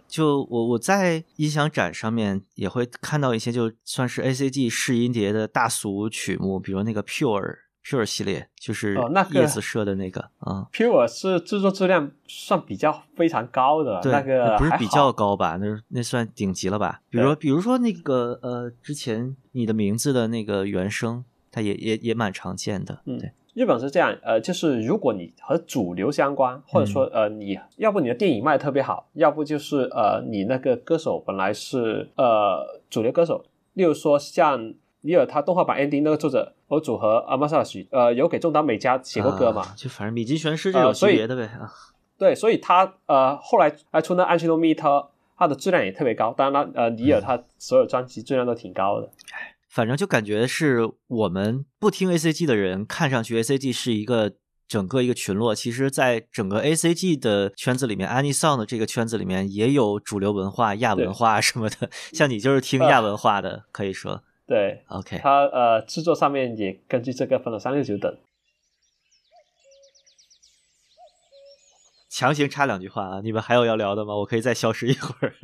就我我在音响展上面也会看到一些，就算是 ACG 试音碟的大俗曲目，比如那个 Pure Pure 系列，就是叶子社的那个啊。
Pure 是制作质量算比较非常高的，
对，
那个
不是比较高吧？那那算顶级了吧？比如说，比如说那个呃，之前你的名字的那个原声，它也也也蛮常见的。
嗯
对，
日本是这样，呃，就是如果你和主流相关，或者说
嗯
呃，你要不你的电影卖的特别好，要不就是呃，你那个歌手本来是呃主流歌手，例如说像尼尔他动画版 ending 那个作者和组合阿玛萨许，呃，有给中岛美嘉写过歌嘛？
啊就反正米津玄师这种级别的呗啊。
对，所以他呃后来还出那《安奇诺密特》，他的质量也特别高。当然了，呃，尼尔他所有专辑质量都挺高的。
反正就感觉是我们不听 A C G 的人，看上去 A C G 是一个整个一个群落，其实在整个 A C G 的圈子里面 a n i s o n 的这个圈子里面也有主流文化、亚文化什么的。像你就是听亚文化的，可以说
对
，OK。
他呃制作上面也根据这个分了三六九等。
强行插两句话啊！你们还有要聊的吗？我可以再消失一会儿。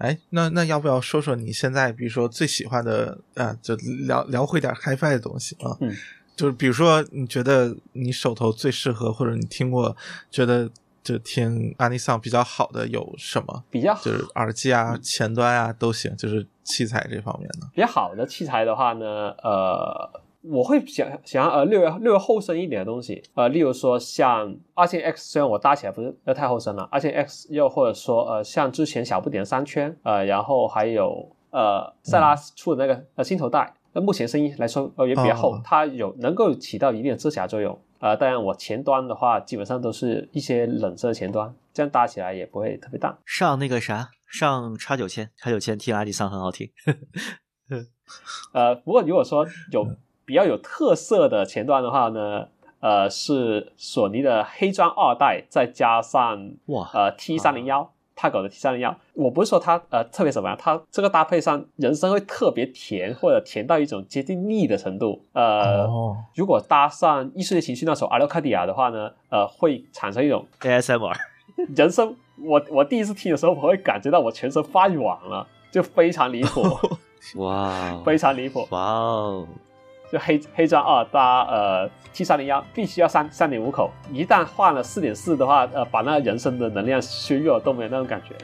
哎，那那要不要说说你现在比如说最喜欢的啊，就聊聊会点 HiFi 的东西啊？
嗯，
就是比如说你觉得你手头最适合，或者你听过觉得就听 a n i s o n 比较好的有什么？
比较好
就是耳机啊、
嗯
前端啊都行，就是器材这方面的。
比较好的器材的话呢，呃，我会想想要呃略微略微厚身一点的东西，呃，例如说像二线 X，虽然我搭起来不是呃太厚身了，二线 X 又或者说呃像之前小不点的三圈，呃，然后还有呃塞拉出的那个呃心头带，那目前声音来说呃也比较厚，
哦
它有能够起到一定的遮瑕作用。呃，当然我前端的话基本上都是一些冷色前端，这样搭起来也不会特别淡。
上那个啥，上叉九千，叉九千听阿迪桑很好听。
呃，不过如果说有比较有特色的前端的话呢，呃，是索尼的黑砖二代，再加上
哇，
呃 T 三零幺。泰狗的 T 三零幺，我不是说它呃特别什么样，它这个搭配上人声会特别甜，或者甜到一种接近腻的程度。呃，
哦，
如果搭上异世界情绪那首阿廖卡迪亚的话呢，呃，会产生一种
ASMR，
人声。我我第一次听的时候，我会感觉到我全身发软了，就非常离谱，
哇哦，
非常离谱。
哇哦，
就黑黑钻二搭呃 T 三零幺必须要三三点五口，一旦换了四点四的话，呃，把那个人生的能量削弱都没有那种感觉。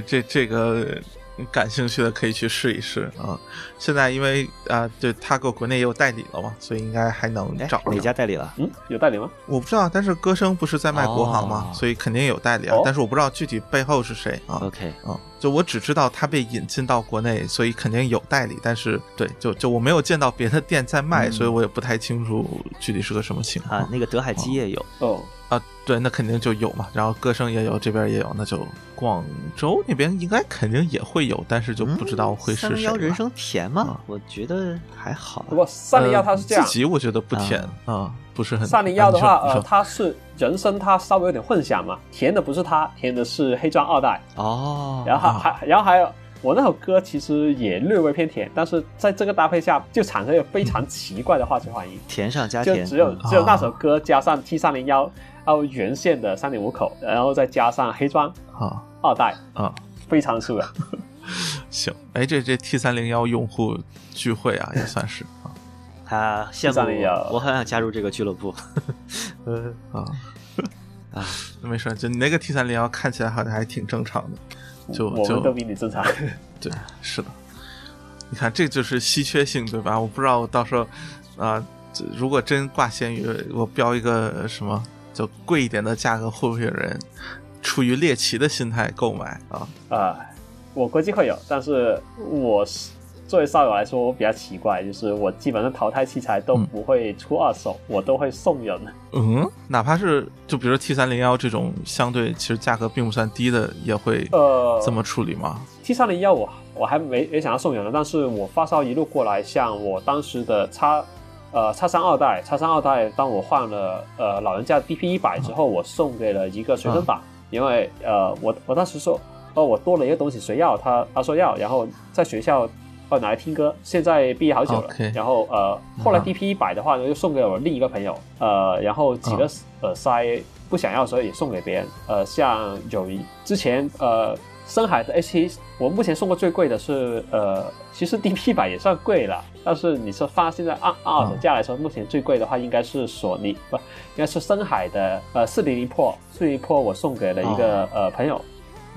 这这这个感兴趣的可以去试一试啊。现在因为啊，对他给国内也有代理了嘛，所以应该还能
哎
找，
哪。家代理了？
嗯，有代理吗？
我不知道，但是歌声不是在卖国行嘛，
哦
所以肯定有代理啊。
哦
但是我不知道具体背后是谁啊。
OK，
啊，就我只知道他被引进到国内，所以肯定有代理，但是对，就就我没有见到别的店在卖，
嗯
所以我也不太清楚具体是个什么情况
啊，那个德海基也有，
哦，
啊。对，那肯定就有嘛，然后歌声也有，这边也有，那就广州那边应该肯定也会有，但是就不知道会是。
三零幺人生甜吗
啊？
我觉得还好
不。过三零幺它是这样
呃，自己我觉得不甜啊、不是很。
三零幺的话，呃，
啊
它是人生，它稍微有点混响嘛，甜的不是它，甜的是黑砖二代，
哦，
然后还还然后还有。我那首歌其实也略微偏甜，但是在这个搭配下就产生一个非常奇怪的化学反应，
甜上加甜，
就只有
嗯。
只有那首歌加上 T 三零幺，然后原线的三点五口，然后再加上黑砖
啊
二代，
啊，
非常素的。
行，哎，这这 T 三零幺用户聚会啊，也算是啊。
他羡慕
301
我，我很想加入这个俱乐部。呃
啊，
啊，
没事，就你那个 T 三零幺看起来好像还挺正常的，就就
我们都比你正常。
对，是的。你看这就是稀缺性，对吧？我不知道我到时候啊、这如果真挂闲鱼，我标一个什么就贵一点的价格，会不会有人出于猎奇的心态购买啊？
啊、我估计会有，但是我是作为少友来说，我比较奇怪，就是我基本上淘汰器材都
嗯
不会出二手，我都会送人。
嗯，哪怕是就比如说 T 三零幺这种相对其实价格并不算低的，也会
呃，
这么处理吗
？T 三零幺我我还没没想要送人呢，但是我发烧一路过来，像我当时的叉呃叉三二代，叉三二代，当我换了呃老人家 DP 一百之后，我送给了一个学生版，因为呃我我当时说哦我多了一个东西谁要，他他说要，然后在学校。哦，拿来听歌。现在毕业好久了。然后呃，后来
嗯
DP 一百的话呢，又送给我另一个朋友，呃，然后几个耳塞不想要，所以也送给别人。呃，像有一之前呃深海的 H 7我目前送过最贵的是呃，其实 DP 一百也算贵了，但是你说发现在按按二手价来说，目前最贵的话应该是索尼不，应该是深海的呃四零零 Pro，四零零 Pro 我送给了一个、呃朋友，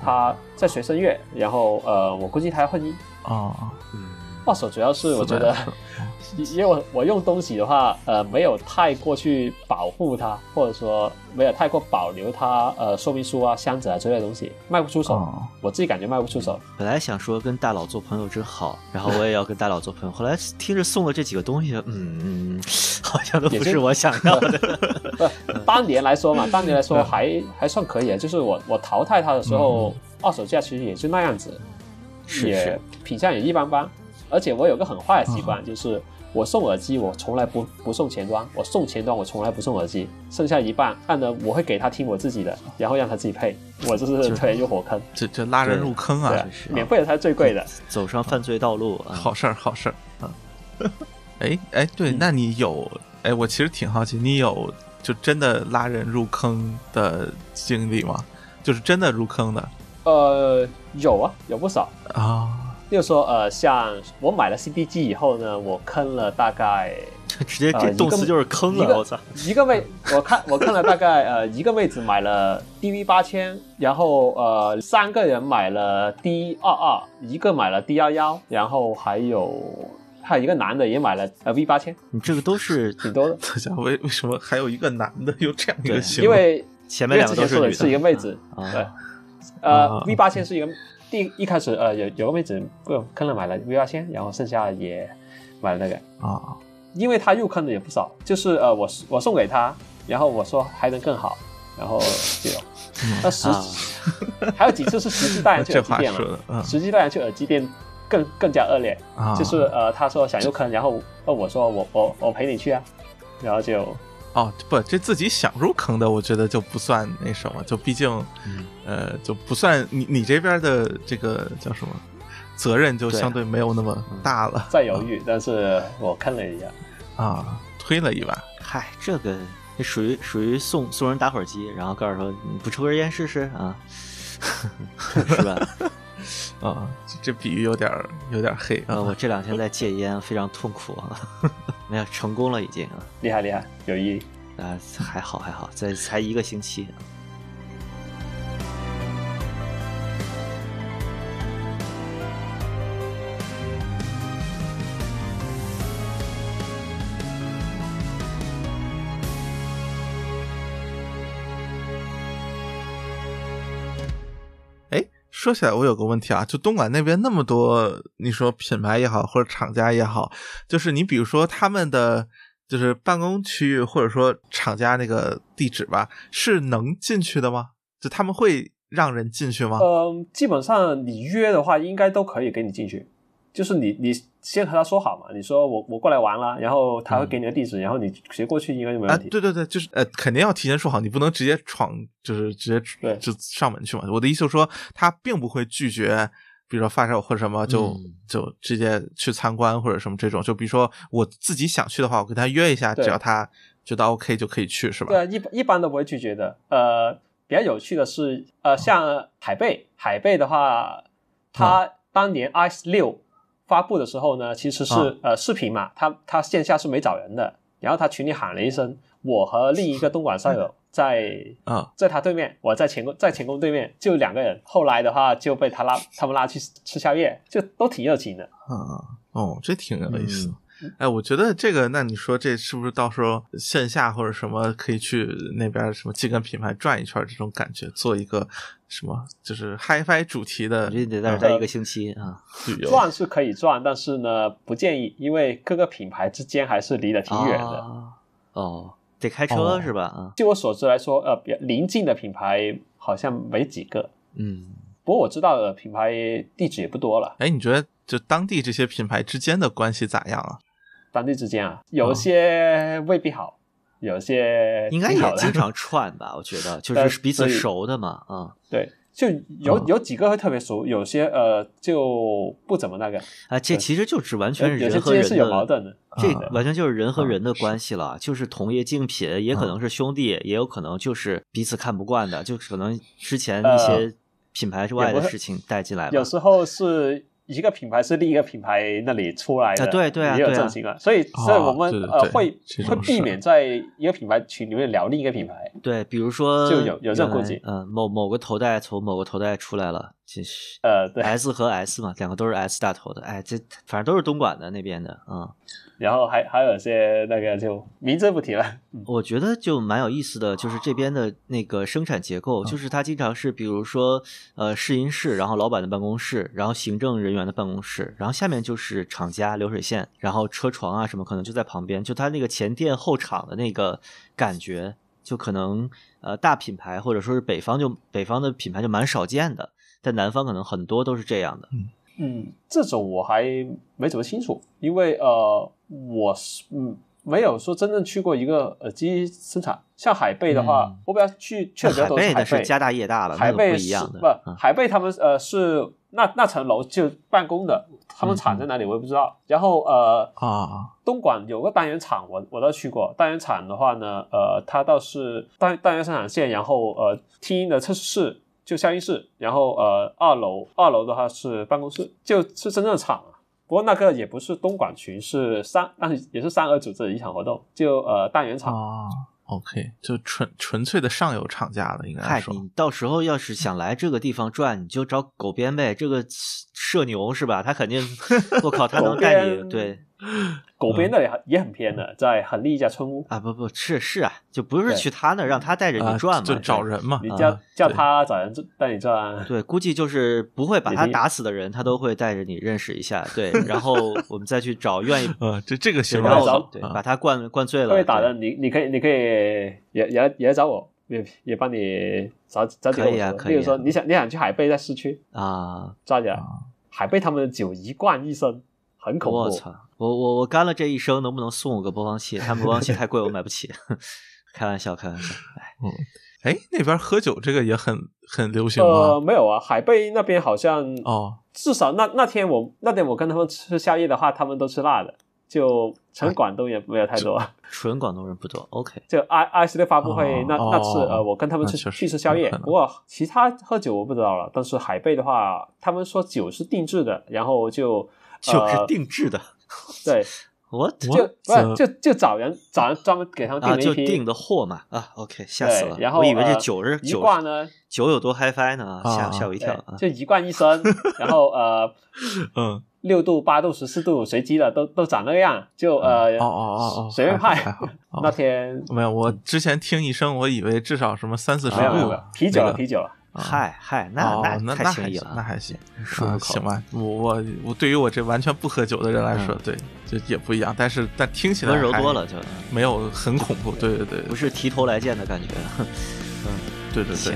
他在学声乐，然后呃我估计他要
哦，
二手主要是我觉得，因为我我用东西的话，呃，没有太过去保护它，或者说没有太过保留它，呃，说明书啊、箱子啊之类的东西，卖不出手。
哦
我自己感觉卖不出手。
本来想说跟大佬做朋友真好，然后我也要跟大佬做朋友，后来听着送了这几个东西，嗯嗯，好像都不是我想要的。
不，当年来说嘛，当年来说还还算可以，就是我我淘汰它的时候，二手价其实也就那样子，也
是是
品相也一般般。而且我有个很坏的习惯，就是我送耳机，我从来不不送前端，我送前端我从来不送耳机，剩下一半按呢我会给他听我自己的，然后让他自己配，我就是推入火坑。
这这拉人入坑啊
免费的才是最贵的。
走上犯罪道路啊！
好事儿，好事儿啊！哎哎，对，那你有哎，我其实挺好奇，你有就真的拉人入坑的经历吗？就是真的入坑的
呃，有啊，有不少。
啊？
就是说，呃，像我买了 CD 机以后呢，我坑了大概
直接这动词就是坑了，
一个
我操！
一个妹，我看我看了大概呃一个妹子买了 DV 八千，然后呃三个人买了 D 二二，一个买了 D 幺幺，然后还有还有一个男的也买了呃 V 八千，
你这个都是
挺多的。
这家伙为为什么还有一个男的有这样一个
对
行为？
因为
前面两个都女
因为之前说的是一个妹子，
啊
对，呃
啊
V 八千是一个第一开始呃有有个妹子不坑了买了 V 八千，然后剩下也买了那个。
啊
因为他入坑的也不少，就是呃，我我送给他，然后我说还能更好，然后就有。那实、
啊
还有几次是实际带人去 耳机店了，
话说的，嗯
实际带人去耳机店更更加恶劣，
啊，
就是呃，他说想入坑，然后呃我说我我我陪你去啊，然后就
哦，不，这自己想入坑的，我觉得就不算那什么，就毕竟，
嗯。
呃，就不算你你这边的这个叫什么责任就相对没有那么大了，
在犹豫，但是我看了一下，
啊，推了一把，
嗨，这个这属于属于送送人打火机，然后告诉说你不抽根烟试试啊，是吧？
啊，这这比喻有点儿有点儿黑
呃，
啊
我这两天在戒烟，非常痛苦啊，没有成功了已经啊，
厉害厉害，有意义。
啊还好还好，这才一个星期。
哎，说起来，我有个问题啊，就东莞那边那么多，你说品牌也好，或者厂家也好，就是你比如说他们的就是办公区域，或者说厂家那个地址吧，是能进去的吗？就他们会让人进去吗？
嗯，基本上你约的话，应该都可以给你进去。就是你你先和他说好嘛，你说我我过来玩了，然后他会给你个地址，然后你直接过去应该就没
啊，
问题。
对对对，就是呃，肯定要提前说好，你不能直接闯，就是直接
对
就上门去嘛。我的意思就是说，他并不会拒绝，比如说发烧或者什么，就、
嗯
就直接去参观或者什么这种。就比如说我自己想去的话，我跟他约一下，只要他觉得 OK 就可以去，是吧？
对啊，一一般都不会拒绝的。呃，比较有趣的是，呃，像海贝，海贝的话，他当年 ice 六发布的时候呢，其实是、
啊
呃视频嘛，他他线下是没找人的，然后他群里喊了一声，我和另一个东莞校友在
啊
在他对面，我在前宫在前宫对面，就两个人。后来的话就被他拉他们拉去吃宵夜，就都挺热情的。
啊哦，这挺有意思。
嗯
哎，我觉得这个，那你说这是不是到时候线下或者什么可以去那边什么基根品牌转一圈这种感觉，做一个什么就是 HiFi 主题的
我觉得你得在这待一个星期啊。
旅游？
转是可以转，但是呢，不建议，因为各个品牌之间还是离得挺远的。
啊哦，得开车
哦
是吧？啊，
据我所知来说，呃，比较临近的品牌好像没几个，
嗯，
不过我知道的品牌地址也不多了。
哎，你觉得就当地这些品牌之间的关系咋样啊？
当地之间啊，有些未必好，有些
应该也经常串吧？我觉得 就是彼此熟的嘛，啊
对，就有、
嗯
有几个会特别熟，有些呃就不怎么那个，
啊，这其实就是完全是人和人
是有矛盾的。
这
啊
完全就是人和
啊
人的关系了，就是同业竞品，也可能是兄弟，也有可能就是彼此看不惯的，就可能之前一些品牌之外的事情带进来吧。
有。时候是一个品牌是另一个品牌那里出来的，
啊对对啊
也有
对啊。
这种情况，所以所以我们、呃会会避免在一个品牌群里面聊另一个品牌。
对，比如说
就有有这
原来
顾忌
嗯，某某个头戴从某个头戴出来了，这是
呃，对
，S 和 S 嘛，两个都是 S 大头的，哎，这反正都是东莞的那边的，嗯。
然后还还有些那个就名字不提了，嗯。
我觉得就蛮有意思的，就是这边的那个生产结构，就是它经常是，比如说，呃，试音室，然后老板的办公室，然后行政人员的办公室，然后下面就是厂家流水线，然后车床啊什么可能就在旁边，就它那个前店后厂的那个感觉，就可能呃大品牌或者说是北方就北方的品牌就蛮少见的，但南方可能很多都是这样的。
嗯，这种我还没怎么清楚，因为呃，我是嗯没有说真正去过一个耳机生产，像海贝的话，
嗯
我比较去去的比较
海
多是海贝，
贝那是家大业大了，
海贝是
不一样的。
不
嗯
海贝他们呃是那那层楼就办公的，他们厂在哪里我也不知道。然后呃
啊，
东莞有个单元厂，我我倒去过。单元厂的话呢，呃，它倒是单单元生产线，然后呃，听音的测试室就消音室，然后呃，二楼二楼的话是办公室，就是真正的厂啊。不过那个也不是东莞群，是三，但是也是三儿组织的一场活动，就呃大元厂。
啊，OK，就纯纯粹的上游厂家了，应该
嗨，
说。
你到时候要是想来这个地方转，你就找狗鞭呗。这个社牛是吧？他肯定，我靠，他能带你对
狗边的也很也很偏的，在恒利一家村屋，
啊，不不是是啊，就不是去他那儿让他带着
啊
你转嘛，
就找人嘛，
你
啊
叫叫他找人带你转。
对，估计就是不会把他打死的人，他都会带着你认识一下，对，然后 我们再去找愿意，
呃，这这个
对
形
然后
容好啊
对把他灌灌醉了，
会打的，你你可以你可以也也也来找我，也也帮你找找几个
可以啊可以啊
我说的例如说你想你想去海贝在市区
啊，
抓起来，海贝他们的酒一灌一升，很恐怖。
我操，我我我干了这一生，能不能送我个播放器？他们播放器太贵，我买不起，开玩笑开玩笑，哎。
哎，那边喝酒这个也很很流行
呃，没有啊，海贝那边好像
哦，
至少那那天我那天我跟他们吃宵夜的话，他们都吃辣的，就纯广东也没有太多。
纯广东人不多，OK。
就 I I 系列发布会、
哦
那那次
哦
呃，我跟他们去去吃宵夜不过其他喝酒我不知道了。但是海贝的话，他们说酒是定制的，然后就
酒是
呃、
定制的，
对，
我
就
我
不是就就找人找人专门给他们订
啊，
了一批，
就定的货嘛啊，OK，吓死了，。
然后
我以为这
呃
酒是
一
酒
罐呢，
酒有多 HiFi 呢，吓
啊
吓我一跳啊！
就一罐一升，然后呃
嗯，
六度、八度、十四度随机的都都长那个样，就呃
哦哦哦哦，
随便派那天
没有，我之前听一声，我以为至少什么三四十度
没有没有没有，啤酒了啤酒了，
嗨嗨，那
哦那
太
那还行，
轻易了，
那还行，
说口
啊行吧。我我我对于我这完全不喝酒的人来说，
嗯
对，就也不一样。但是但听起来
温柔多了，就
没有很恐怖。对对对，
不是提头来见的感觉。
嗯对对对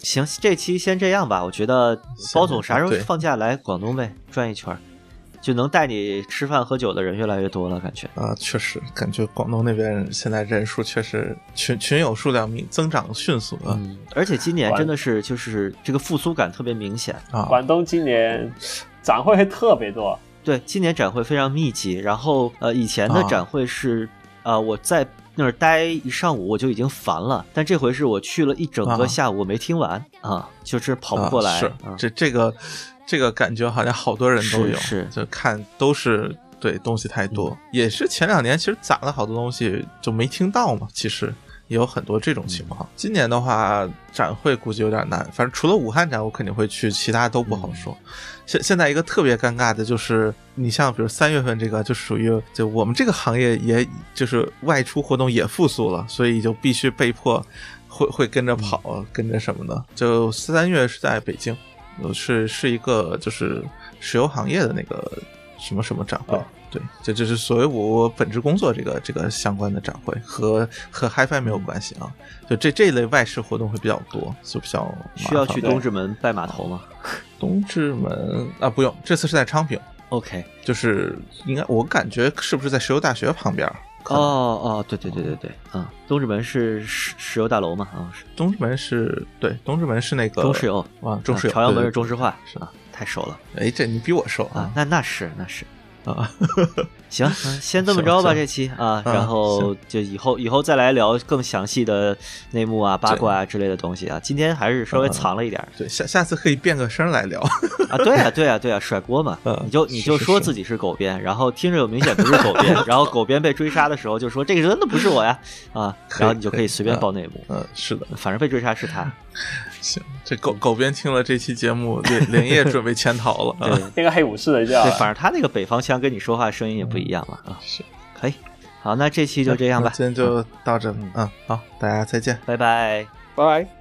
行，这期先这样吧。我觉得包总啥时候放假来广东呗，转一圈儿，就能带你吃饭喝酒的人越来越多了，感觉。
啊，确实感觉广东那边现在人数确实群群友数量明增长迅速啊、
嗯，而且今年真的是就是这个复苏感特别明显。
啊！
广东今年展会会特别多，
对，今年展会非常密集，然后呃，以前的
啊
展会是啊、我在那儿待一上午我就已经烦了，但这回是我去了一整个
啊
下午没听完啊，就是跑不过来。
啊、是
啊
这这个这个感觉好像好多人都有，就看都是对东西太多，也是前两年其实攒了好多东西就没听到嘛，其实。也有很多这种情况。今年的话，展会估计有点难。反正除了武汉展，我肯定会去，其他都不好说。现现在一个特别尴尬的就是，你像比如三月份这个，就属于就我们这个行业，也就是外出活动也复苏了，所以就必须被迫会会跟着跑，跟着什么的。就三月是在北京，是是一个就是石油行业的那个什么什么展会。对，这就是所谓我本职工作这个这个相关的展会，和和 HiFi 没有关系啊。就这这一类外事活动会比较多，就比较
需要去东直门拜码头吗？
东直门啊，不用，这次是在昌平。
OK，
就是应该我感觉是不是在石油大学旁边？
哦哦，对对对对对，嗯，东直门是石石油大楼嘛？啊，是
东直门是对，东直门是那个
中石油
啊，中石油。
朝阳门是中石化，
是
啊，太熟了。
哎，这你比我熟
啊，那那是那是。
啊。
呵呵呵行，嗯，先这么着吧，这期啊，然后就以后以后再来聊更详细的内幕啊、八卦啊之类的东西啊。今天还是稍微藏了一点，
对，下下次可以变个声来聊
啊，对啊，对啊，对啊，甩锅嘛，你就你就说自己是狗编，然后听着有明显不是狗编，然后狗编被追杀的时候就说这个真的不是我呀，啊，然后你就可以随便报内幕，
嗯，是的，
反正被追杀是他。
行，这狗狗编听了这期节目，连连夜准备潜逃了，
对，
那个黑武士的叫，
对，反正他那个北方腔跟你说话声音也不一样嘛，啊，
是，
可以，好，那这期就这样吧，
今天就到这，嗯，好，大家再见，
拜拜，
拜。拜。